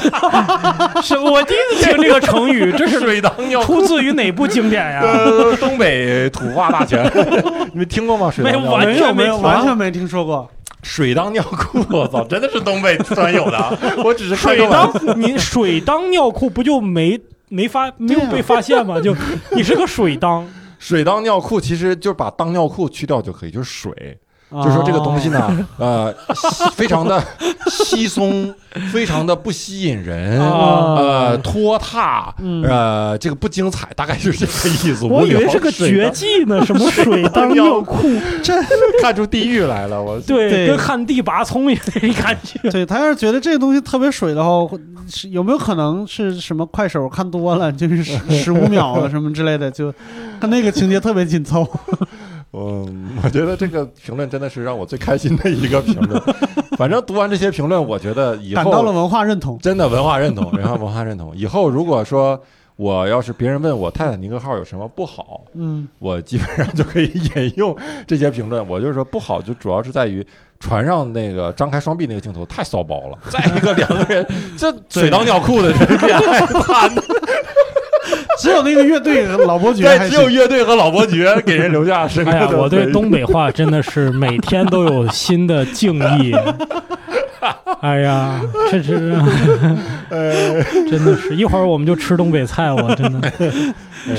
是我第一次听这个成语，这是水当尿裤，出自于哪部经典呀？呃，东北土话大全，你们听过吗？水当尿裤没完全没完全没听说过。水当尿裤，我操，真的是东北专有的啊。我只是看你水当尿裤不就没没发没有被发现吗？就你是个水当，水当尿裤，其实就是把当尿裤去掉就可以，就是水。就就是说这个东西呢，呃，非常的稀松，非常的不吸引人，啊呃，拖沓，嗯呃，这个不精彩，大概就是这个意思。我以为是个绝技呢，什么水 当尿裤，看出地狱来了，我 对，对跟旱地拔葱一类感觉。对他要是觉得这个东西特别水的话，有没有可能是什么快手看多了，就是十十五秒了什么之类的，就他那个情节特别紧凑。嗯，我觉得这个评论真的是让我最开心的一个评论。反正读完这些评论，我觉得以后感到了文化认同。真的文化认同，然后文化认同。以后如果说我要是别人问我泰坦尼克号有什么不好，嗯，我基本上就可以引用这些评论。我就是说不好，就主要是在于船上那个张开双臂那个镜头太骚包了。再一个，两个人这水当尿裤的，这是恋爱谈的。只有那个乐队和老伯爵对，只有乐队和老伯爵给人留下深刻 哎呀，的。我对东北话真的是每天都有新的敬意。哎呀，这是，真的是一会儿我们就吃东北菜，我真的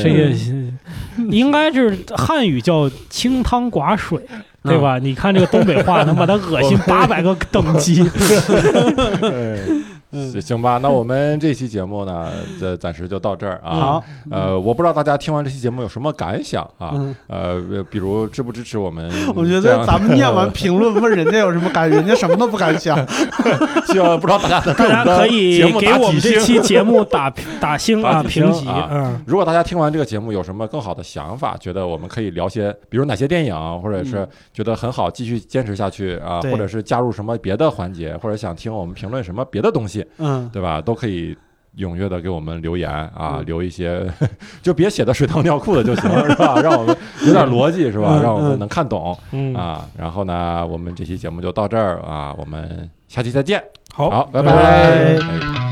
这个应该是汉语叫清汤寡水，对吧？你看这个东北话能把它恶心八百个等级。嗯，行行吧，那我们这期节目呢，这暂时就到这儿啊。好，呃，我不知道大家听完这期节目有什么感想啊？嗯，呃，比如支不支持我们？我觉得咱们念完评论，问人家有什么感，人家什么都不敢想。希望不知道大家大家可以给我们这期节目 打打星啊，打评级，啊嗯。如果大家听完这个节目有什么更好的想法，觉得我们可以聊些，比如哪些电影，或者是觉得很好，继续坚持下去啊，或者是加入什么别的环节，或者想听我们评论什么别的东西，嗯，对吧？都可以踊跃的给我们留言啊，嗯留一些，就别写的水塘尿裤的就行，是吧？让我们有点逻辑，是吧？嗯让我们嗯能看懂嗯，啊。然后呢，我们这期节目就到这儿啊，我们下期再见。好，好，拜拜拜拜哎